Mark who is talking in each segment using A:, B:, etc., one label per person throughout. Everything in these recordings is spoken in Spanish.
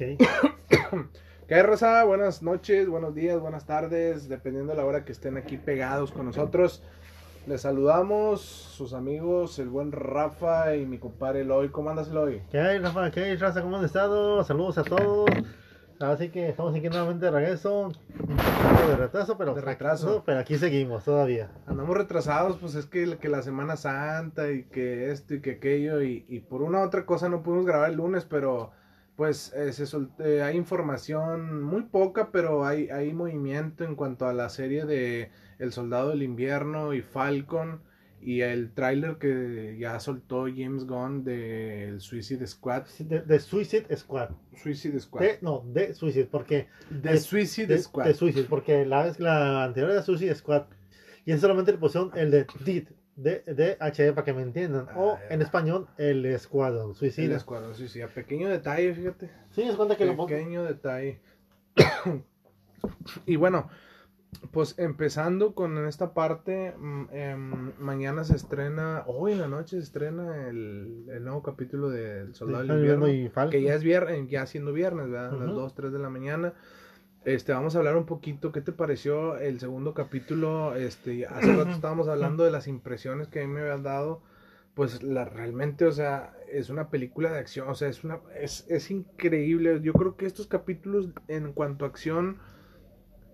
A: ¿Qué hay, Rosa? Buenas noches, buenos días, buenas tardes, dependiendo de la hora que estén aquí pegados con nosotros. Les saludamos, sus amigos, el buen Rafa y mi compadre Eloy. ¿Cómo andas, Eloy?
B: ¿Qué hay, Rafa? ¿Qué hay, Raza? ¿Cómo han estado? Saludos a todos. Así que estamos aquí nuevamente de regreso. Un poco de retraso, pero,
A: De retraso.
B: pero aquí seguimos todavía.
A: Andamos retrasados, pues es que, que la Semana Santa y que esto y que aquello, y, y por una u otra cosa no pudimos grabar el lunes, pero pues eh, se sol- eh, hay información muy poca, pero hay, hay movimiento en cuanto a la serie de El Soldado del Invierno y Falcon y el tráiler que ya soltó James Gunn del Suicide Squad.
B: De, de Suicide Squad.
A: Suicide Squad.
B: De- no, de Suicide, porque.
A: The
B: de-
A: Suicide
B: de,
A: Squad.
B: de Suicide, porque la, la anterior era Suicide Squad. Y es solamente le pusieron el de DID. De, de HD para que me entiendan. o
A: Ah, ya.
B: en español, el Escuadrón
A: El
B: Suicida.
A: Escuadrón Suicida. Pequeño detalle, fíjate.
B: Sí, es cuenta que lo pon-
A: Pequeño detalle. y bueno, pues empezando con esta parte, em, mañana se estrena, hoy en la noche se estrena el, el nuevo capítulo de El Soldado del Invierno,
B: y
A: que ya es viernes, ya siendo viernes, ¿verdad? A las
B: Ujú.
A: 2, 3 de la mañana. Este, vamos a hablar un poquito, ¿qué te pareció el segundo capítulo? Este, hace rato estábamos hablando de las impresiones que a mí me habían dado. Pues la, realmente, o sea, es una película de acción, o sea, es una, es, es increíble. Yo creo que estos capítulos en cuanto a acción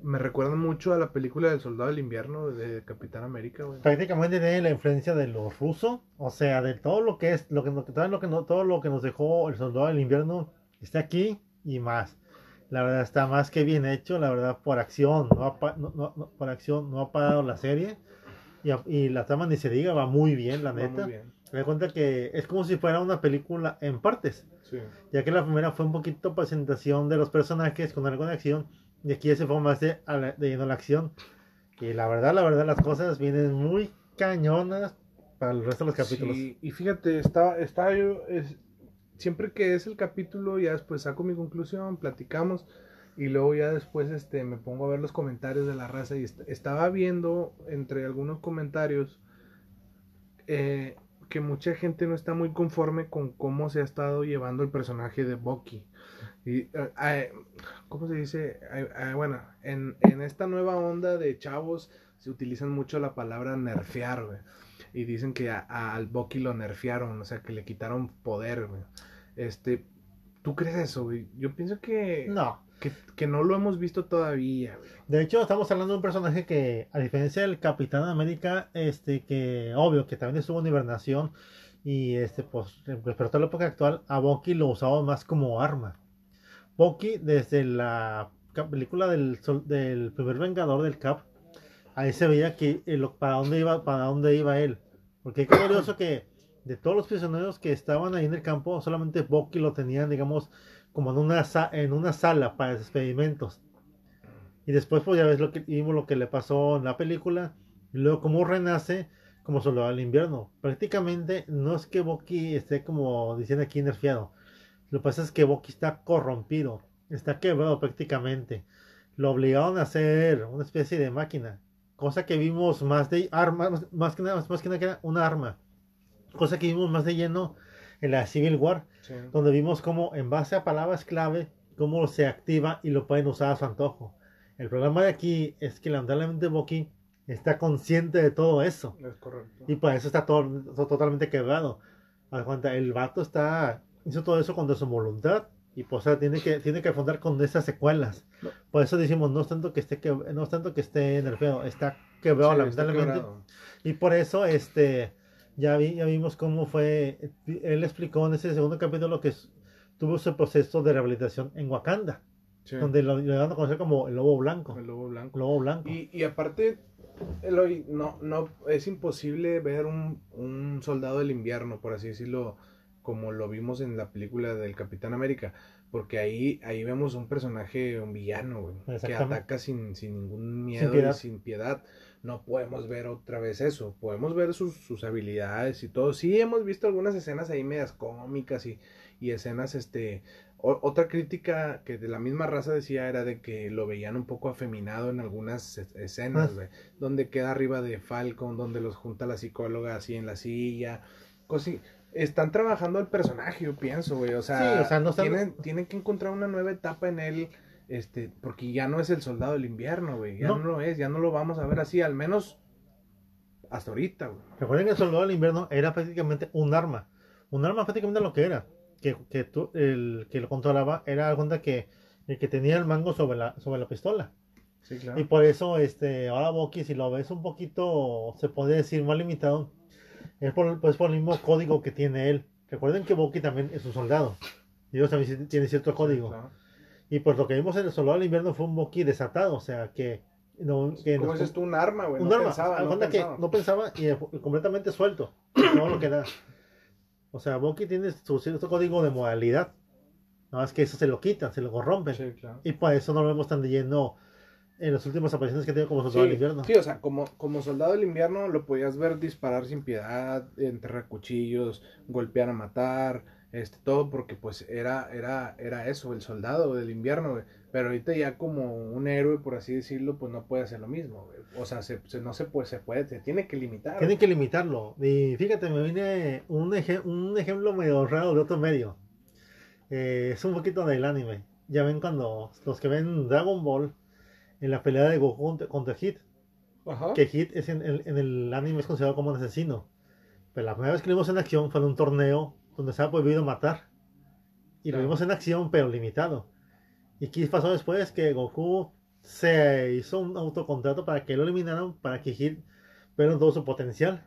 A: me recuerdan mucho a la película del Soldado del Invierno de Capitán América, güey.
B: prácticamente tiene la influencia de los rusos, o sea, de todo lo que es, lo que, todo lo que, todo lo que nos dejó el soldado del invierno está aquí y más. La verdad está más que bien hecho, la verdad por acción, no ha, pa- no- no- por acción no ha parado la serie y, y la trama ni se diga, va muy bien, la neta. Me da cuenta que es como si fuera una película en partes,
A: sí.
B: ya que la primera fue un poquito presentación de los personajes con algo de acción y aquí ya se fue más de, de lleno la acción. Y la verdad, la verdad, las cosas vienen muy cañonas para el resto de los capítulos.
A: Sí, y fíjate, está, está yo, es- siempre que es el capítulo, ya después saco mi conclusión, platicamos, y luego ya después este, me pongo a ver los comentarios de la raza, y est- estaba viendo entre algunos comentarios eh, que mucha gente no está muy conforme con cómo se ha estado llevando el personaje de Bucky. Y, eh, eh, ¿Cómo se dice? Bueno, en, en esta nueva onda de chavos se utilizan mucho la palabra nerfear, güey. Y dicen que al Bucky lo nerfearon, o sea, que le quitaron poder, güey. Este, ¿tú crees eso, güey? Yo pienso que
B: No,
A: que, que no lo hemos visto todavía, güey.
B: de hecho estamos hablando de un personaje que, a diferencia del Capitán América, este que obvio que también estuvo en hibernación y este pues pero toda la época actual a Bucky lo usaba más como arma. Bucky desde la película del, sol- del primer Vengador del Cap, ahí se veía que eh, lo- para dónde iba para dónde iba él, porque es curioso que de todos los prisioneros que estaban ahí en el campo, solamente Bucky lo tenían, digamos, como en una, en una sala para experimentos. Y después, pues ya ves lo que vimos lo que le pasó en la película. Y luego cómo renace como soldado del invierno. Prácticamente no es que Bucky esté como dicen aquí nerfeado. Lo que pasa es que Bucky está corrompido. Está quebrado prácticamente. Lo obligaron a hacer una especie de máquina. Cosa que vimos más de arma, más- más que nada, más que nada que era una arma. Cosa que vimos más de lleno en la Civil War donde vimos cómo en base a palabras clave, cómo se activa y lo pueden usar a su antojo. El problema de aquí es que lamentablemente Bucky está consciente de todo eso
A: Es correcto.
B: y por eso está todo, todo totalmente quebrado. Cuenta, el vato está hizo todo eso contra su voluntad y pues ahora tiene que tiene que afrontar con esas secuelas.
A: No.
B: Por eso decimos no es tanto que esté que, no es tanto que esté nerfeado, está quebrado
A: Sí, está
B: lamentablemente.
A: quebrado.
B: Y por eso, este, ya, vi, ya vimos cómo fue, él explicó en ese segundo capítulo que tuvo su proceso de rehabilitación en Wakanda,
A: Sí,
B: donde lo, lo dan a conocer como el lobo blanco.
A: el lobo blanco.
B: Lobo blanco.
A: Y, y aparte, Eloy, no, no, es imposible ver un, un soldado del invierno, por así decirlo, como lo vimos en la película del Capitán América, porque ahí, ahí vemos un personaje, un villano, güey, que ataca sin, sin ningún miedo
B: piedad.
A: y sin piedad. No podemos ver otra vez eso, podemos ver sus, sus habilidades y todo. Sí, hemos visto algunas escenas ahí medias cómicas y, y escenas, este, o- otra crítica que de la misma raza decía era de que lo veían un poco afeminado en algunas es- escenas,
B: Ah.
A: Donde queda arriba de Falcon, donde los junta la psicóloga así en la silla. cosi- están trabajando el personaje, yo pienso, güey. O sea,
B: Sí, o sea, no están-
A: tienen, tienen que encontrar una nueva etapa en él, este, porque ya no es el soldado del invierno, güey. Ya
B: No.
A: no. lo es, ya no lo vamos a ver así, al menos hasta ahorita, güey.
B: Recuerden que el soldado del invierno era prácticamente un arma. Un arma prácticamente lo que era. Que, que tú, el que lo controlaba era la cuenta que el que tenía el mango sobre la, sobre la pistola.
A: Sí, claro.
B: Y por eso, este, ahora Bucky, si lo ves un poquito, se puede decir más limitado, es por, pues por el mismo código que tiene él. Recuerden que Bucky también es un soldado. Y ellos también tienen cierto código.
A: Claro.
B: Y pues lo que vimos en el soldado del invierno fue un Bucky desatado. O sea, que... No, que
A: ¿Cómo
B: nos-
A: tú? Un arma, güey.
B: un
A: no
B: arma.
A: pensaba, no
B: cuenta que
A: pensaba.
B: no pensaba y completamente suelto. Todo lo que da. O sea, Bucky tiene su cierto código de modalidad. Nada más que eso se lo quitan, se lo corrompen.
A: Sí, claro.
B: Y por eso no lo vemos tan de lleno en las últimas apariciones que tiene como soldado del invierno.
A: Sí, o sea, como, como soldado del invierno lo podías ver disparar sin piedad, enterrar cuchillos, golpear a matar, este, todo porque pues era, era, era eso, el soldado del invierno, güey. Pero ahorita ya como un héroe, por así decirlo, pues no puede hacer lo mismo, güey. O sea, se, se- no se puede, se puede, se tiene que limitar.
B: Tienen que limitarlo. Y fíjate, me viene un, eje- un ejemplo medio raro de otro medio. Eh, es un poquito del anime. Ya ven cuando los que ven Dragon Ball en la pelea de Goku contra- Hit.
A: Ajá.
B: que Hit es en, el- en el anime es considerado como un asesino. Pero la primera vez que lo vimos en acción fue en un torneo donde estaba prohibido matar. Y lo vimos en acción, pero limitado. ¿Y qué pasó después? Que Goku se hizo un autocontrato para que lo eliminaran, para que Hit viera todo su potencial.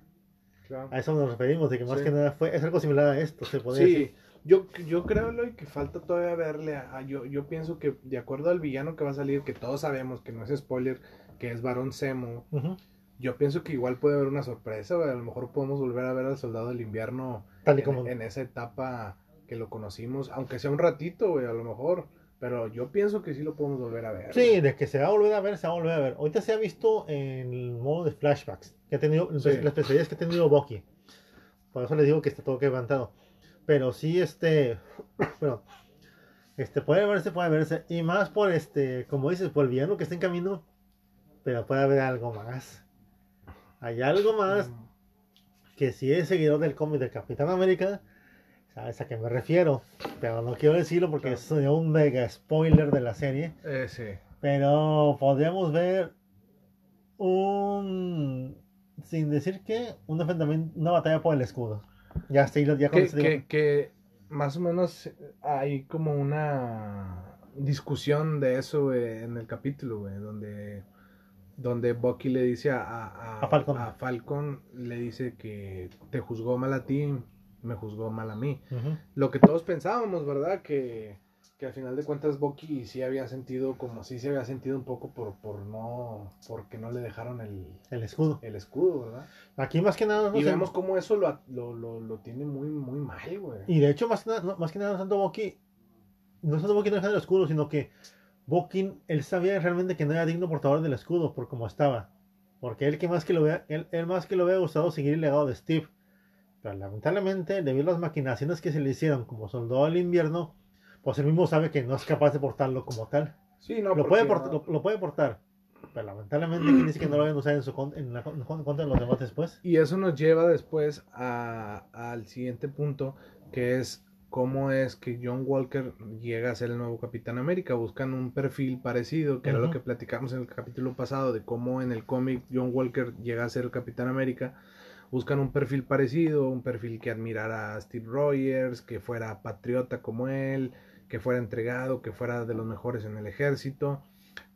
A: Claro.
B: A eso nos referimos, de que más
A: Sí.
B: que nada fue, es algo similar a esto, se podría decir.
A: Yo, yo creo Eloy, que falta todavía verle a, a- yo, yo pienso que de acuerdo al villano que va a salir, que todos sabemos que no es spoiler, que es Barón Zemo,
B: Ujú.
A: yo pienso que igual puede haber una sorpresa, güey. A lo mejor podemos volver a ver al Soldado del Invierno
B: Tal y
A: en,
B: como...
A: en esa etapa que lo conocimos, aunque sea un ratito, güey, a lo mejor. Pero yo pienso que sí lo podemos volver a ver.
B: Sí, de que se va a volver a ver, se va a volver a ver. Ahorita se ha visto en el modo de flashbacks, que ha tenido,
A: Sí.
B: las especialidades que ha tenido Bucky. Por eso les digo que está todo levantado. Pero sí, este, bueno, este, puede verse, puede verse. Y más por este, como dices, por el villano que está en camino, pero puede haber algo más. Hay algo más
A: Mm,
B: que si es seguidor del cómic del Capitán América, sabes a qué me refiero. Pero no quiero decirlo porque es un mega spoiler de la serie.
A: eh, sí.
B: Pero podríamos ver un. Sin decir que, un enfrentamiento, una batalla por el escudo. Ya está, ya con
A: Que, que, que más o menos hay como una discusión de eso, güey, en el capítulo, güey, donde, donde Bucky le dice a, a,
B: A Falcon.
A: a Falcon, le dice que te juzgó mal a ti, me juzgó mal a mí. Lo que todos pensábamos, ¿verdad? Que, que al final de cuentas Bucky sí había sentido, como sí se había sentido un poco por, por no, porque no le dejaron el,
B: El escudo.
A: el escudo, ¿verdad?
B: Aquí más que nada. no
A: Y vemos cómo eso lo, lo, lo, lo tiene muy, muy mal, güey.
B: Y de hecho, más que nada, no, más que nada, no tanto Bucky. No tanto Bucky no dejando el escudo, sino que Bucky, él sabía realmente que no era digno portador del escudo por como estaba. Porque él, que más que lo vea, él, él más que lo hubiera gustado seguir el legado de Steve. Pero lamentablemente, debido a las maquinaciones que se le hicieron como soldado del invierno, pues él mismo sabe que no es capaz de portarlo como tal.
A: Sí, no,
B: lo, puede
A: porque,
B: port-
A: no-
B: lo, lo puede portar. Pero lamentablemente, ¿quién dice que no lo vayan a usar en, su con- en, la, en contra de los demás después?
A: Y eso nos lleva después a- al siguiente punto, que es cómo es que John Walker llega a ser el nuevo Capitán América. Buscan un perfil parecido, que era lo que platicamos en el capítulo pasado, de cómo en el cómic John Walker llega a ser el Capitán América. Buscan un perfil parecido, un perfil que admirara a Steve Rogers, que fuera patriota como él, que fuera entregado, que fuera de los mejores en el ejército.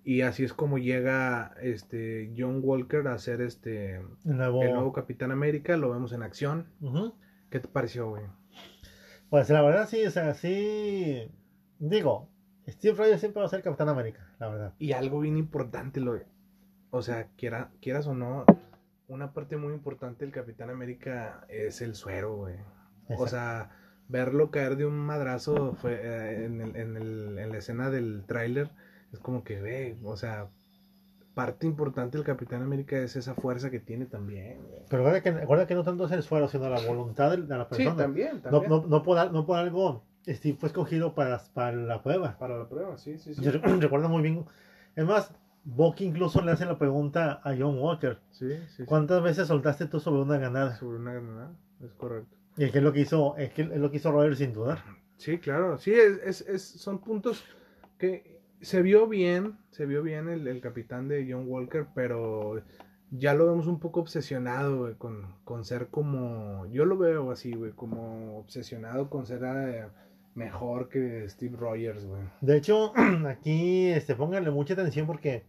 A: Y así es como llega este John Walker a ser este
B: El nuevo.
A: el nuevo Capitán América, lo vemos en acción. ¿Qué te pareció, güey?
B: Pues la verdad sí, o sea, sí. Digo, Steve Rogers siempre va a ser Capitán América, la verdad.
A: Y algo bien importante, lo o sea, quiera, quieras o no, una parte muy importante del Capitán América es el suero, güey. O sea, verlo caer de un madrazo fue, eh, en, el- en el- en la escena del tráiler es como que, ve, o sea, parte importante del Capitán América es esa fuerza que tiene también.
B: Pero recuerda que, recuerda que no tanto es el suelo, sino la voluntad de, la
A: Sí,
B: persona.
A: también,
B: no, no, no, por, no por algo, Steve fue escogido para, para la prueba.
A: Para la prueba, sí, sí, sí.
B: Yo rec- recuerdo muy bien. Es más, Bucky incluso le hace la pregunta a John Walker.
A: Sí, sí, sí.
B: ¿Cuántas veces soltaste tú sobre una ganada?
A: Sobre una granada, es correcto.
B: Y es que es lo que hizo, es que es lo que hizo Roger sin dudar.
A: Sí, claro. Sí, es, es, es- son puntos que se vio bien, se vio bien el, el capitán de John Walker, pero ya lo vemos un poco obsesionado, güey, con, con ser como, yo lo veo así, güey, como obsesionado con ser eh, mejor que Steve Rogers, güey.
B: De hecho, aquí este, pónganle mucha atención porque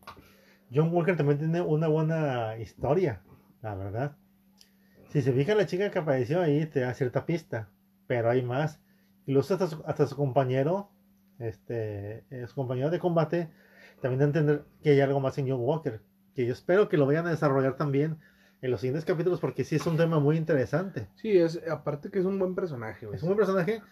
B: John Walker también tiene una buena historia, la verdad. Si se fija la chica que apareció ahí, te da cierta pista, pero hay más. Incluso hasta su, hasta su compañero, este, eh, su compañero de combate, también da a entender que hay algo más en John Walker, que yo espero que lo vayan a desarrollar también en los siguientes capítulos porque sí es un tema muy interesante.
A: Sí, es, aparte que es un buen personaje.
B: Es un buen personaje.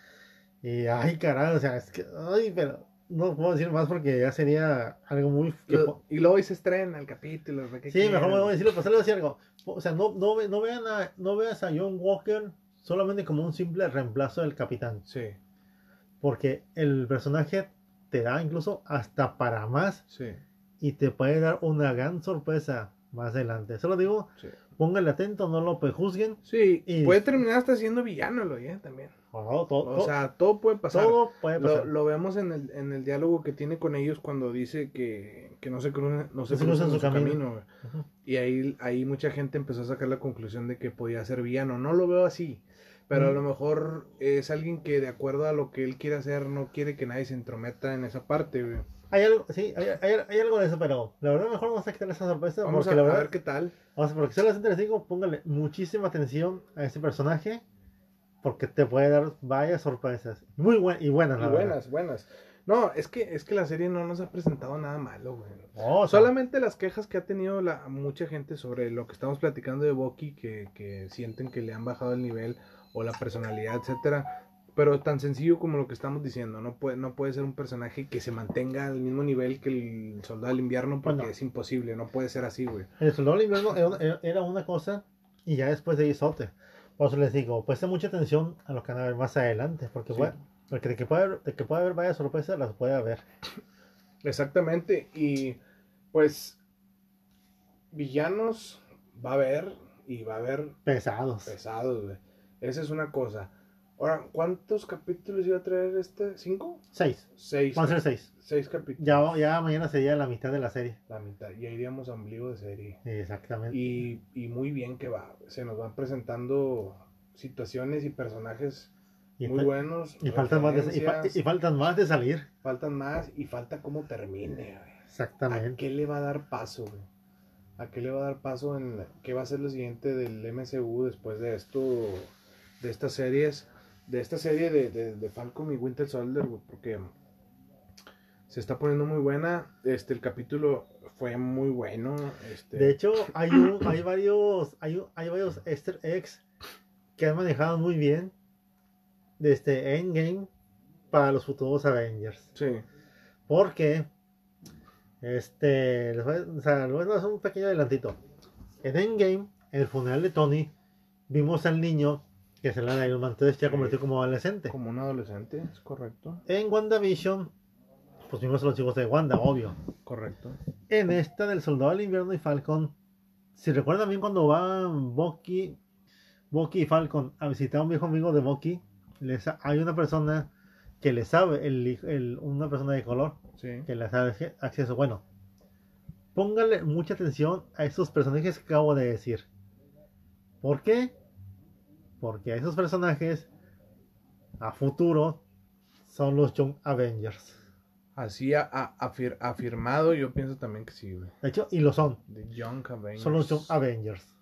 B: Y ay, caray, o sea, es que, ay, pero no puedo decir más porque ya sería algo muy.
A: Lo- y luego hoy se estrena el capítulo. ¿de qué
B: sí, mejor me
A: quieren?
B: voy a decirlo, pues le voy a decir algo. O sea, no, no, ve- no, vean a, no veas a John Walker solamente como un simple reemplazo del capitán.
A: Sí,
B: Porque el personaje te da incluso hasta para más
A: sí,
B: y te puede dar una gran sorpresa más adelante. Solo digo,
A: sí.
B: pónganle atento, no lo prejuzguen.
A: Sí,
B: Y-
A: puede terminar hasta siendo villano, lo ya también.
B: Todo,
A: O sea, todo puede pasar.
B: todo puede
A: Lo,
B: pasar.
A: lo vemos en el, en el diálogo que tiene con ellos cuando dice que, que no se cruzan, no se cruzan su
B: su camino.
A: Y ahí, ahí mucha gente empezó a sacar la conclusión de que podía ser villano. No lo veo así. Pero a lo mejor es alguien que de acuerdo a lo que él quiere hacer no quiere que nadie se entrometa en esa parte. güey.
B: Hay algo, sí, hay, hay, hay algo de eso, pero la verdad mejor vamos a quitar esa sorpresa.
A: Vamos a, ver qué tal.
B: vamos a, porque si les digo, póngale muchísima atención a este personaje, porque te puede dar varias sorpresas. Muy buenas y buenas,
A: Y
B: la verdad.
A: buenas, buenas. No, es que, es que la serie no nos ha presentado nada malo, güey.
B: No, o sea,
A: Solamente las quejas que ha tenido la, mucha gente sobre lo que estamos platicando de Bucky, que, que sienten que le han bajado el nivel o la personalidad, etcétera. Pero tan sencillo como lo que estamos diciendo, no puede, no puede ser un personaje que se mantenga al mismo nivel que el soldado del invierno porque
B: Bueno.
A: es imposible, no puede ser así, güey.
B: El soldado del invierno era, una- era una cosa y ya después de otra. Por eso les digo, presten mucha atención a lo que van a ver más adelante, porque,
A: Sí.
B: puede- porque de, que puede haber, de que puede haber varias sorpresas, las puede haber.
A: Exactamente, y pues villanos va a haber y va a haber
B: Pesados.
A: pesados, güey. Esa es una cosa. Ahora, ¿cuántos capítulos iba a traer este? ¿Cinco?
B: Seis.
A: Seis.
B: Van a ser seis.
A: Seis capítulos.
B: Ya, ya mañana sería la mitad de la serie.
A: La mitad. Ya iríamos a ombligo de serie.
B: Exactamente.
A: Y, y muy bien que va. Se nos van presentando situaciones y personajes
B: Y,
A: muy buenos.
B: y faltan más de, y, fa-
A: referencias,
B: y faltan más de salir.
A: faltan más y falta cómo termine, güey. ¿A
B: Exactamente.
A: qué le va a dar paso, güey? ¿A qué le va a dar paso en la- qué va a ser lo siguiente del MCU después de esto, de estas series, de esta serie de, de, de Falcon y Winter Soldier, güey? Porque se está poniendo muy buena. Este, el capítulo fue muy bueno. Este,
B: De hecho, hay, un, hay varios hay, un- hay varios Easter eggs que han manejado muy bien desde Endgame para los futuros Avengers.
A: sí,
B: Porque, este, les voy, a- o sea, les voy a hacer un pequeño adelantito. En Endgame, en el funeral de Tony, vimos al niño que se le da Iron Man 3 ya
A: Sí.
B: convertido como adolescente.
A: como un adolescente, es correcto.
B: En WandaVision, pues vimos a los chicos de Wanda, obvio.
A: Correcto.
B: En esta del Soldado del Invierno y Falcon, si recuerdan bien cuando van Bucky, Bucky y Falcon a visitar a un viejo amigo de Bucky, les, hay una persona que le sabe, el, el- una persona de color,
A: Sí.
B: que le sabe acce- acceso. Bueno, póngale mucha atención a estos personajes que acabo de decir. ¿Por qué? Porque esos personajes, a futuro, son los Young Avengers.
A: Así ha, afir- afirmado, yo pienso también que sí, güey.
B: De hecho, y lo son.
A: The Young Avengers.
B: Son los Young Avengers.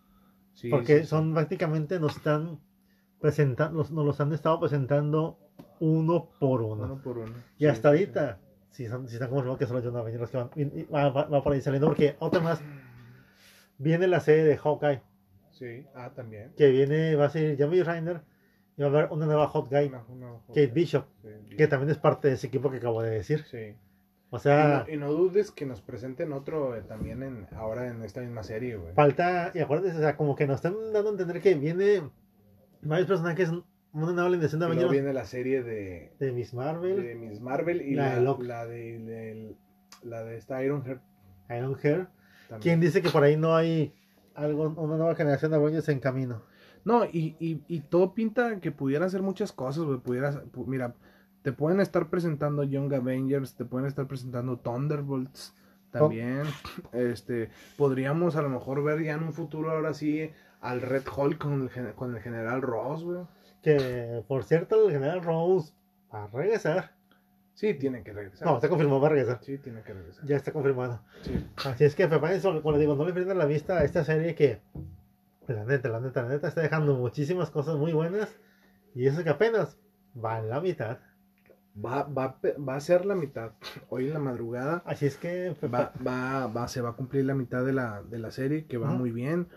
A: Sí,
B: porque
A: sí, sí.
B: son prácticamente nos están presentando, nos, nos los han estado presentando uno por uno.
A: uno por uno.
B: y hasta ahorita, si, son, si están confirmados que son los Young Avengers que van, y- y va, va- va por ahí saliendo, porque otra más, viene la serie de Hawkeye,
A: Sí, ah, también.
B: que viene, va a ser Jeremy Reiner, y va a haber una nueva
A: Una- una-
B: Kate Bishop,
A: Sí,
B: que también es parte de ese equipo que acabo de decir.
A: Sí.
B: O
A: Y
B: sea,
A: no, y no dudes que nos presenten otro eh, también en, ahora en esta misma serie, güey.
B: falta, y acuérdense, o sea, como que nos están dando a entender que viene varios personajes, una nueva alineación de Avengers
A: viene la serie de,
B: de Miss Marvel.
A: de Miss Marvel y
B: La
A: la,
B: de
A: la de, la de esta Iron Heart
B: Iron Hair.
A: también.
B: ¿Quién dice que por ahí no hay algo, una nueva generación de Avengers en camino?
A: No, y, y, y todo pinta que pudieran hacer muchas cosas, güey. Pudieras, pu- mira, te pueden estar presentando Young Avengers, te pueden estar presentando Thunderbolts también. Este, podríamos a lo mejor ver ya en un futuro ahora sí al Red Hulk con el, con el general Ross, güey.
B: Que, por cierto, el general Rose va a regresar.
A: Sí, tiene que regresar.
B: No, está confirmado, va a regresar.
A: Sí, tiene que regresar.
B: Ya está confirmado.
A: Sí.
B: Así es que prepárense, como les digo, no le pierdan la vista a esta serie que, pues, la neta, la neta, la neta, está dejando muchísimas cosas muy buenas. Y eso que apenas va en la mitad.
A: Va, va, va a ser la mitad. Hoy en la madrugada
B: Así es que
A: va, va, va, se va a cumplir la mitad de la, de la serie, que va muy bien.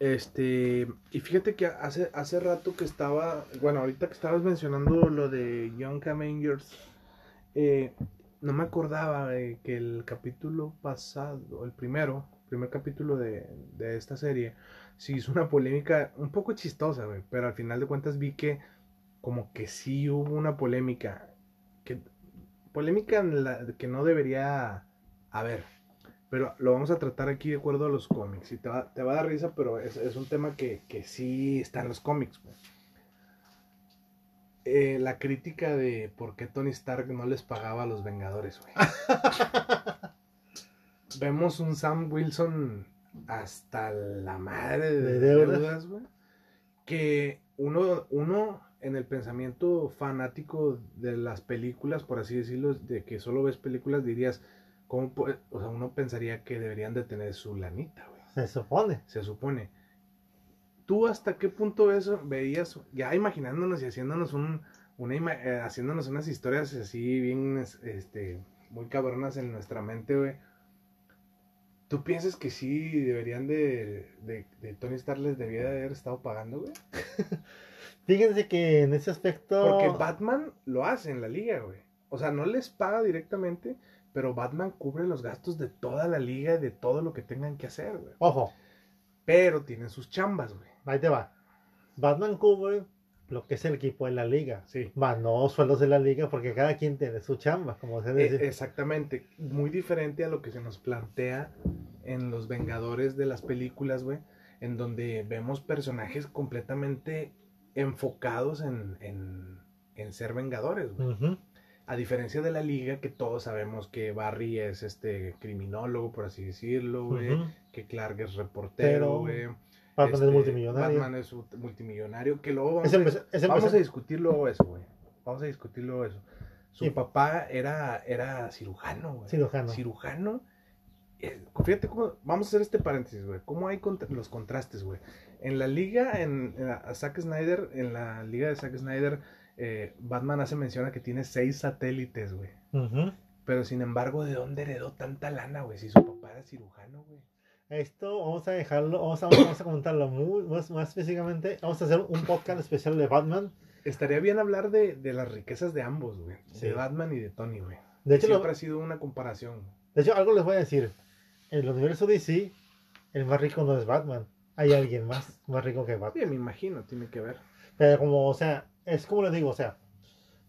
A: Este, y fíjate que hace, hace rato que estaba, bueno, ahorita que estabas mencionando lo de Young Avengers, eh, no me acordaba que el capítulo pasado, el primero, primer capítulo de, de esta serie, sí hizo una polémica un poco chistosa, pero al final de cuentas vi que como que sí hubo una polémica, que polémica en la, que no debería haber, pero lo vamos a tratar aquí de acuerdo a los cómics, y te va, te va a dar risa, pero es, es un tema que, que sí está en los cómics, güey. Eh, la crítica de por qué Tony Stark no les pagaba a los Vengadores, güey. Vemos un Sam Wilson hasta la madre de,
B: De deudas.
A: güey. Que uno, uno en el pensamiento fanático de las películas, por así decirlo, de que solo ves películas, dirías, ¿cómo? O sea, uno pensaría que deberían de tener su lanita, güey
B: se supone.
A: se supone. ¿Tú hasta qué punto eso veías, ya imaginándonos y haciéndonos un, una eh, haciéndonos unas historias así bien, es- este, muy cabronas en nuestra mente, güey? ¿Tú piensas que sí deberían de, de, de Tony Stark les debía de haber estado pagando, güey?
B: Fíjense que en ese aspecto.
A: Porque Batman lo hace en la liga, güey. O sea, no les paga directamente, pero Batman cubre los gastos de toda la liga y de todo lo que tengan que hacer, güey.
B: Ojo,
A: Pero tienen sus chambas, güey.
B: Ahí te va. Batman cubre lo que es el equipo de la liga.
A: Sí.
B: Más no sueldos de la liga porque cada quien tiene su chamba, como se
A: Eh,
B: dice.
A: exactamente, muy diferente a lo que se nos plantea en los Vengadores de las películas, güey, en donde vemos personajes completamente enfocados en, en, en ser Vengadores, güey. A diferencia de la liga, que todos sabemos que Barry es este criminólogo, por así decirlo, güey, que Clark es reportero,
B: Pero
A: güey.
B: Batman
A: este,
B: es multimillonario.
A: Batman es multimillonario, que luego vamos, vamos a discutir luego eso, güey. Vamos a discutir luego eso. Su
B: Sí.
A: papá era, era cirujano, güey.
B: Cirujano.
A: Cirujano. Eh, fíjate cómo, vamos a hacer este paréntesis, güey. ¿Cómo hay contra- los contrastes, güey? En la liga, en, en la- Zack Snyder, en la liga de Zack Snyder, eh, Batman hace mención a que tiene seis satélites, güey.
B: Ujú.
A: Pero sin embargo, ¿de dónde heredó tanta lana, güey? Si su papá era cirujano, güey.
B: Esto vamos a dejarlo, vamos a, vamos a comentarlo muy, más, más específicamente. Vamos a hacer un podcast especial de Batman.
A: Estaría bien hablar de, de las riquezas de ambos, güey.
B: Sí.
A: De Batman y de Tony, güey.
B: De hecho, lo-
A: Siempre ha sido una comparación.
B: de hecho, algo les voy a decir. En el universo DC, el más rico no es Batman. Hay alguien más, más rico que Batman.
A: Sí, me imagino, tiene que ver.
B: Pero como, o sea, es como les digo, o sea,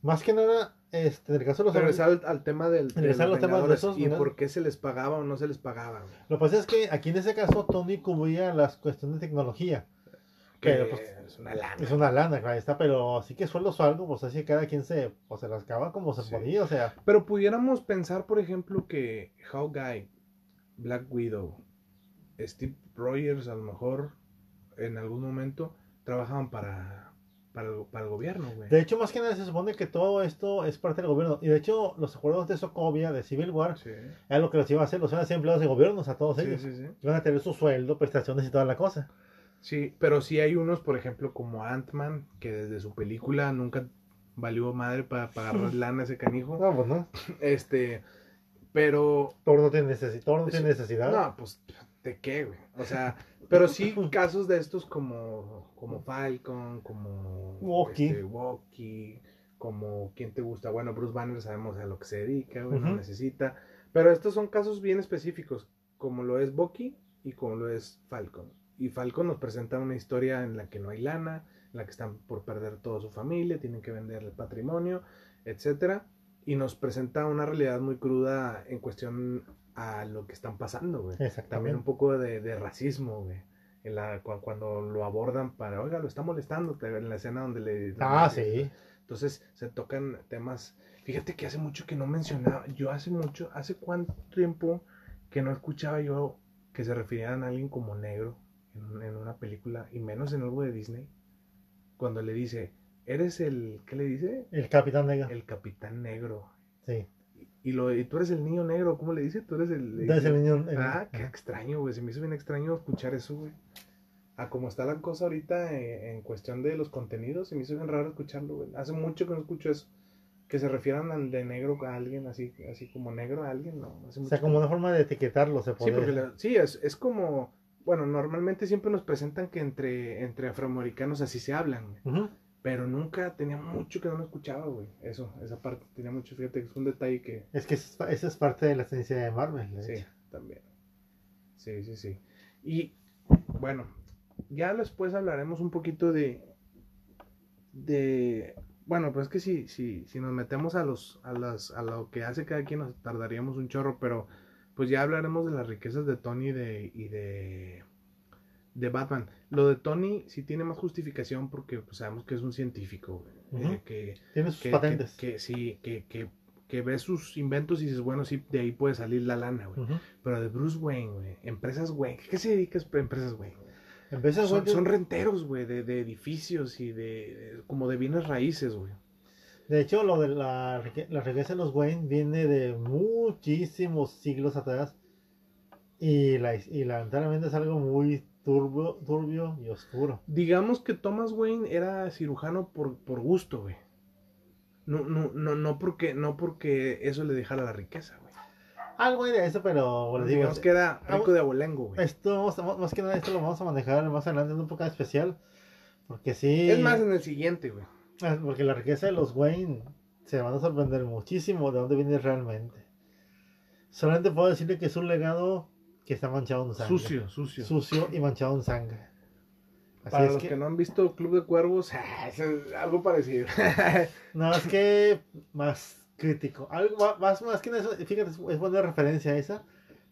B: más que nada, este, en el caso de los
A: Regresar al, al tema del, de
B: Regresar a
A: los
B: los temas de
A: Vengadores
B: esos,
A: y por qué se les pagaba o no se les pagaba, güey.
B: Lo que pasa es que aquí en ese caso Tony cubría las cuestiones de tecnología.
A: Que
B: Pero, pues,
A: es una lana.
B: Es una lana, claro está, pero así que sueldos o algo, pues así cada quien se, pues, se las acaba como se
A: Sí.
B: podía, o sea,
A: Pero pudiéramos pensar, por ejemplo, que Hawkeye, Black Widow, Steve Rogers, a lo mejor en algún momento trabajaban para, para, el, para el gobierno, güey.
B: de hecho más que nada se supone que todo esto es parte del gobierno, y de hecho los acuerdos de Sokovia, de Civil War,
A: Sí,
B: era lo que los iba a hacer, los iban a hacer empleados de gobiernos a todos
A: sí,
B: ellos,
A: sí, sí.
B: iban a tener su sueldo, prestaciones y toda la cosa.
A: Sí, pero sí hay unos, por ejemplo, como Ant-Man, que desde su película nunca valió madre para pagar lana a ese canijo.
B: No, pues no,
A: Este, pero
B: Thor no tiene, necesi- Thor no tiene necesidad.
A: No, pues, ¿de qué, güey? O sea, pero sí casos de estos como, como Falcon, como
B: Walkie.
A: este, Walkie, como ¿quién te gusta? Bueno, Bruce Banner sabemos a lo que se dedica, güey, no
B: Ujú.
A: necesita. Pero estos son casos bien específicos, como lo es Bucky y como lo es Falcon. Y Falcon nos presenta una historia en la que no hay lana, en la que están por perder toda su familia, tienen que vender el patrimonio, etcétera. Y nos presenta una realidad muy cruda en cuestión a lo que están pasando, güey. También un poco de, de racismo, güey. en la, cu- cuando lo abordan para, oiga, lo está molestando, en la escena donde le...
B: Ah,
A: donde-
B: sí.
A: Entonces se tocan temas. Fíjate que hace mucho que no mencionaba, yo hace mucho, hace cuánto tiempo que no escuchaba yo que se refirieran a alguien como negro en, en una película, y menos en algo de Disney, cuando le dice, eres el, ¿qué le dice?
B: El Capitán Negro.
A: El capitán negro.
B: Sí.
A: Y, lo, y tú eres el niño negro, ¿cómo le dice? Tú eres el...
B: Entonces el niño. el-
A: Ah, qué extraño, güey. Se me hizo bien extraño escuchar eso, güey. A como está la cosa ahorita eh, en cuestión de los contenidos, se me hizo bien raro escucharlo, güey. Hace mucho que no escucho eso. Que se refieran al de negro a alguien, así, así como negro a alguien, no. Hace
B: O
A: mucho
B: sea,
A: que
B: como
A: no.
B: una forma de etiquetarlo se
A: Sí,
B: puede.
A: porque la- sí, es, es como. Bueno, normalmente siempre nos presentan que entre, entre afroamericanos así se hablan, güey.
B: Ujú.
A: Pero nunca tenía mucho que no lo escuchaba, güey. Eso, esa parte tenía mucho. Fíjate que es un detalle que,
B: Es que eso es, parte de la esencia de Marvel. de
A: Sí,
B: hecho.
A: también. Sí, sí, sí. Y bueno, ya después hablaremos un poquito de. de. Bueno, pues es que si, si, si nos metemos a los, a las, a lo que hace cada quien nos tardaríamos un chorro, pero pues ya hablaremos de las riquezas de Tony y de, y de, de Batman. Lo de Tony sí tiene más justificación porque pues, sabemos que es un científico, eh, que,
B: Tiene sus
A: que,
B: patentes.
A: que- que sí, que, que, que ve sus inventos y dices, bueno, sí, de ahí puede salir la lana, güey. Pero de Bruce Wayne, güey. Empresas Wayne. ¿Qué se dedica a empresas Wayne?
B: Empieza
A: Son,
B: güey,
A: son renteros, güey, de, de edificios y de, como de bienes raíces, güey.
B: De hecho, lo de la, la riqueza de los Wayne viene de muchísimos siglos atrás. Y, la, y lamentablemente es algo muy turbio, turbio y oscuro.
A: Digamos que Thomas Wayne era cirujano por, por gusto, güey. No, no, no, no porque, no porque eso le dejara la riqueza, güey.
B: Algo de eso, pero digo,
A: Digamos que era rico de abolengo, güey.
B: esto más que nada esto lo vamos a manejar más adelante en un poco especial. Porque sí.
A: Es más en el siguiente, güey.
B: Ah, Porque la riqueza de los Wayne se van a sorprender muchísimo de dónde viene realmente. Solamente puedo decirle que es un legado que está manchado en sangre.
A: Sucio, sucio.
B: Sucio y manchado en sangre. Así
A: Para
B: es
A: los
B: que,
A: que... no han visto Club de Cuervos, ah, es algo parecido.
B: no, es que más crítico. Algo más, más, que eso, fíjate, es, es buena referencia esa.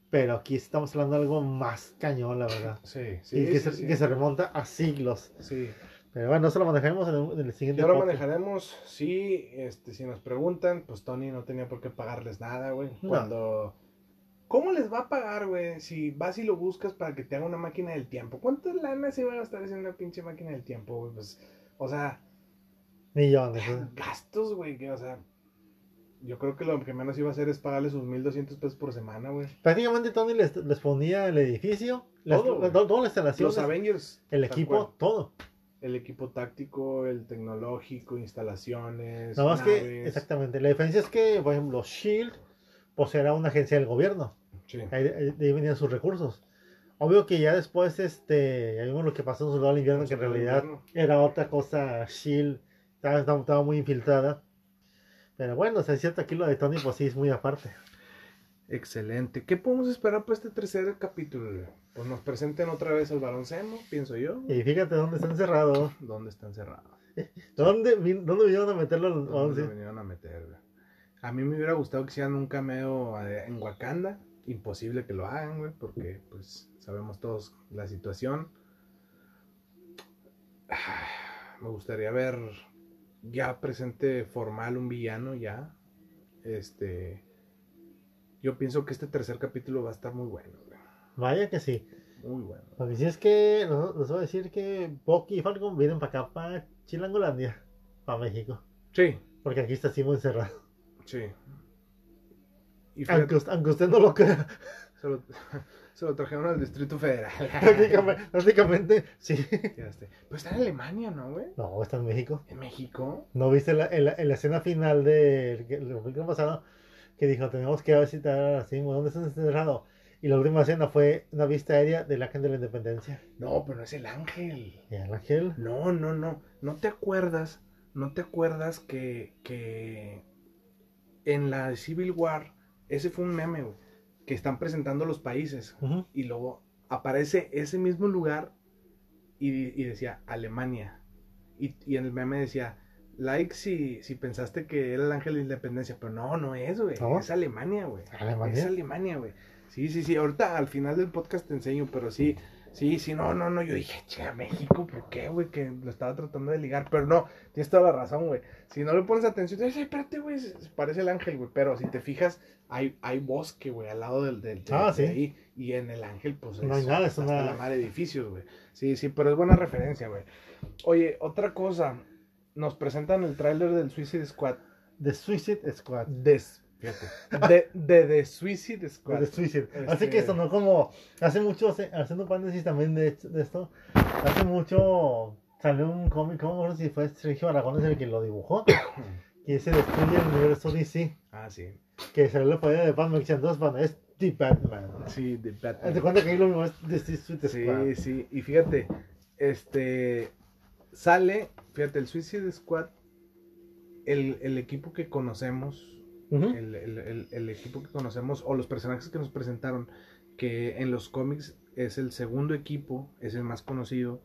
B: Pero aquí estamos hablando de algo más cañón, la verdad.
A: sí, sí.
B: y que,
A: sí,
B: se,
A: sí.
B: que se remonta a siglos.
A: Sí.
B: Pero bueno, eso lo manejaremos en el, en el siguiente
A: Ya lo
B: podcast.
A: manejaremos, sí, este, si nos preguntan, pues Tony no tenía por qué pagarles nada, güey.
B: No.
A: Cuando... ¿Cómo les va a pagar, güey? Si vas y lo buscas para que te haga una máquina del tiempo. ¿Cuánto lana se va a gastar haciendo una pinche máquina del tiempo, güey? Pues, o sea,
B: Millones. ¿eh?
A: gastos, güey, que, o sea... Yo creo que lo que menos iba a hacer es pagarle sus 1200 pesos por semana, güey.
B: Prácticamente Tony les, les ponía el edificio, las,
A: Todo,
B: las
A: Los
B: instalaciones,
A: Avengers.
B: el equipo, todo.
A: El equipo táctico, el tecnológico, instalaciones.
B: Nada más que, exactamente, la diferencia es que, por ejemplo, Shield, pues era una agencia del gobierno,
A: Sí.
B: ahí, ahí- de ahí venían sus recursos. Obvio que ya después, este, ya vimos lo que pasó en Soldado del Invierno, que en realidad era otra cosa, Shield, estaba, estaba- muy infiltrada. Pero bueno, o sea, es cierto, aquí lo de Tony, pues sí, es muy aparte.
A: Excelente. ¿Qué podemos esperar para este tercer capítulo? Pues nos presenten otra vez al varón Zemo, pienso yo.
B: Y fíjate dónde está encerrado,
A: ¿Dónde está encerrado?
B: dónde, dónde vinieron a meterlo. los
A: ¿Dónde vinieron a meter? güey? A mí me hubiera gustado que hicieran un cameo eh, en Wakanda. Imposible que lo hagan, güey, porque pues sabemos todos la situación. Me gustaría ver ya presente formal un villano ya. Este, yo pienso que este tercer capítulo va a estar muy bueno, güey.
B: Vaya que sí.
A: Muy bueno.
B: Lo que sí es que nos, nos va a decir que Bucky y Falcon vienen para acá, para Chilangolandia, para México.
A: Sí,
B: Porque aquí está Simo encerrado.
A: sí. Y fíjate,
B: Aunque, usted- aunque usted no lo crea.
A: se, lo, se lo trajeron al Distrito Federal.
B: prácticamente, prácticamente, sí.
A: Pero está en Alemania, ¿no, güey?
B: No, está en México.
A: En México.
B: ¿No viste la, en la, en la escena final del de, película pasado? Que dijo, tenemos que visitar a Simo. ¿Dónde está encerrado? Y la última escena fue una vista aérea del Ángel de la Independencia.
A: No, pero no es el ángel.
B: Y el ángel,
A: No, no, no. ¿No te acuerdas? ¿No te acuerdas que, que en la Civil War, ese fue un meme, güey, que están presentando los países y luego aparece ese mismo lugar y, y decía Alemania. Y, y en el meme decía, like si, si pensaste que era el ángel de la independencia, pero no, no es, güey.
B: ¿No?
A: Es Alemania, güey.
B: Alemania.
A: Es Alemania, güey. Sí, sí, sí. Ahorita al final del podcast te enseño, pero sí, Sí, sí, no, no, no, yo dije, che, a México, ¿por qué, güey? Que lo estaba tratando de ligar, pero no, tienes toda la razón, güey. Si no le pones atención, te dices, "Ay, espérate, güey, parece el ángel, güey, pero si te fijas, hay, hay bosque, güey, al lado del, del, del-
B: Ah,
A: de
B: sí.
A: ahí, y en el ángel, pues,
B: No hay nada, es
A: hasta
B: una-
A: la de edificios, güey. Sí, sí, pero es buena referencia, güey. Oye, otra cosa, nos presentan el tráiler del Suicide Squad,
B: The Suicide Squad.
A: des, de, de The Suicide Squad.
B: The Suicide. Así
A: Este-
B: que sonó como. Hace mucho, hace- haciendo paréntesis también de, de esto. Hace mucho salió un cómic, ¿cómo no sé si fue Sergio Aragón es el que lo dibujó? que se destruye el universo DC.
A: Ah, sí.
B: Que salió la poder de Batman. Que dos Batman. Es The Batman.
A: Sí, The Batman.
B: De cuenta que ahí lo mismo es The Suicide Squad.
A: Sí, sí, y fíjate, este sale, fíjate, el Suicide Squad, el, el equipo que conocemos, El, el- el- el equipo que conocemos, o los personajes que nos presentaron, que en los cómics es el segundo equipo, es el más conocido,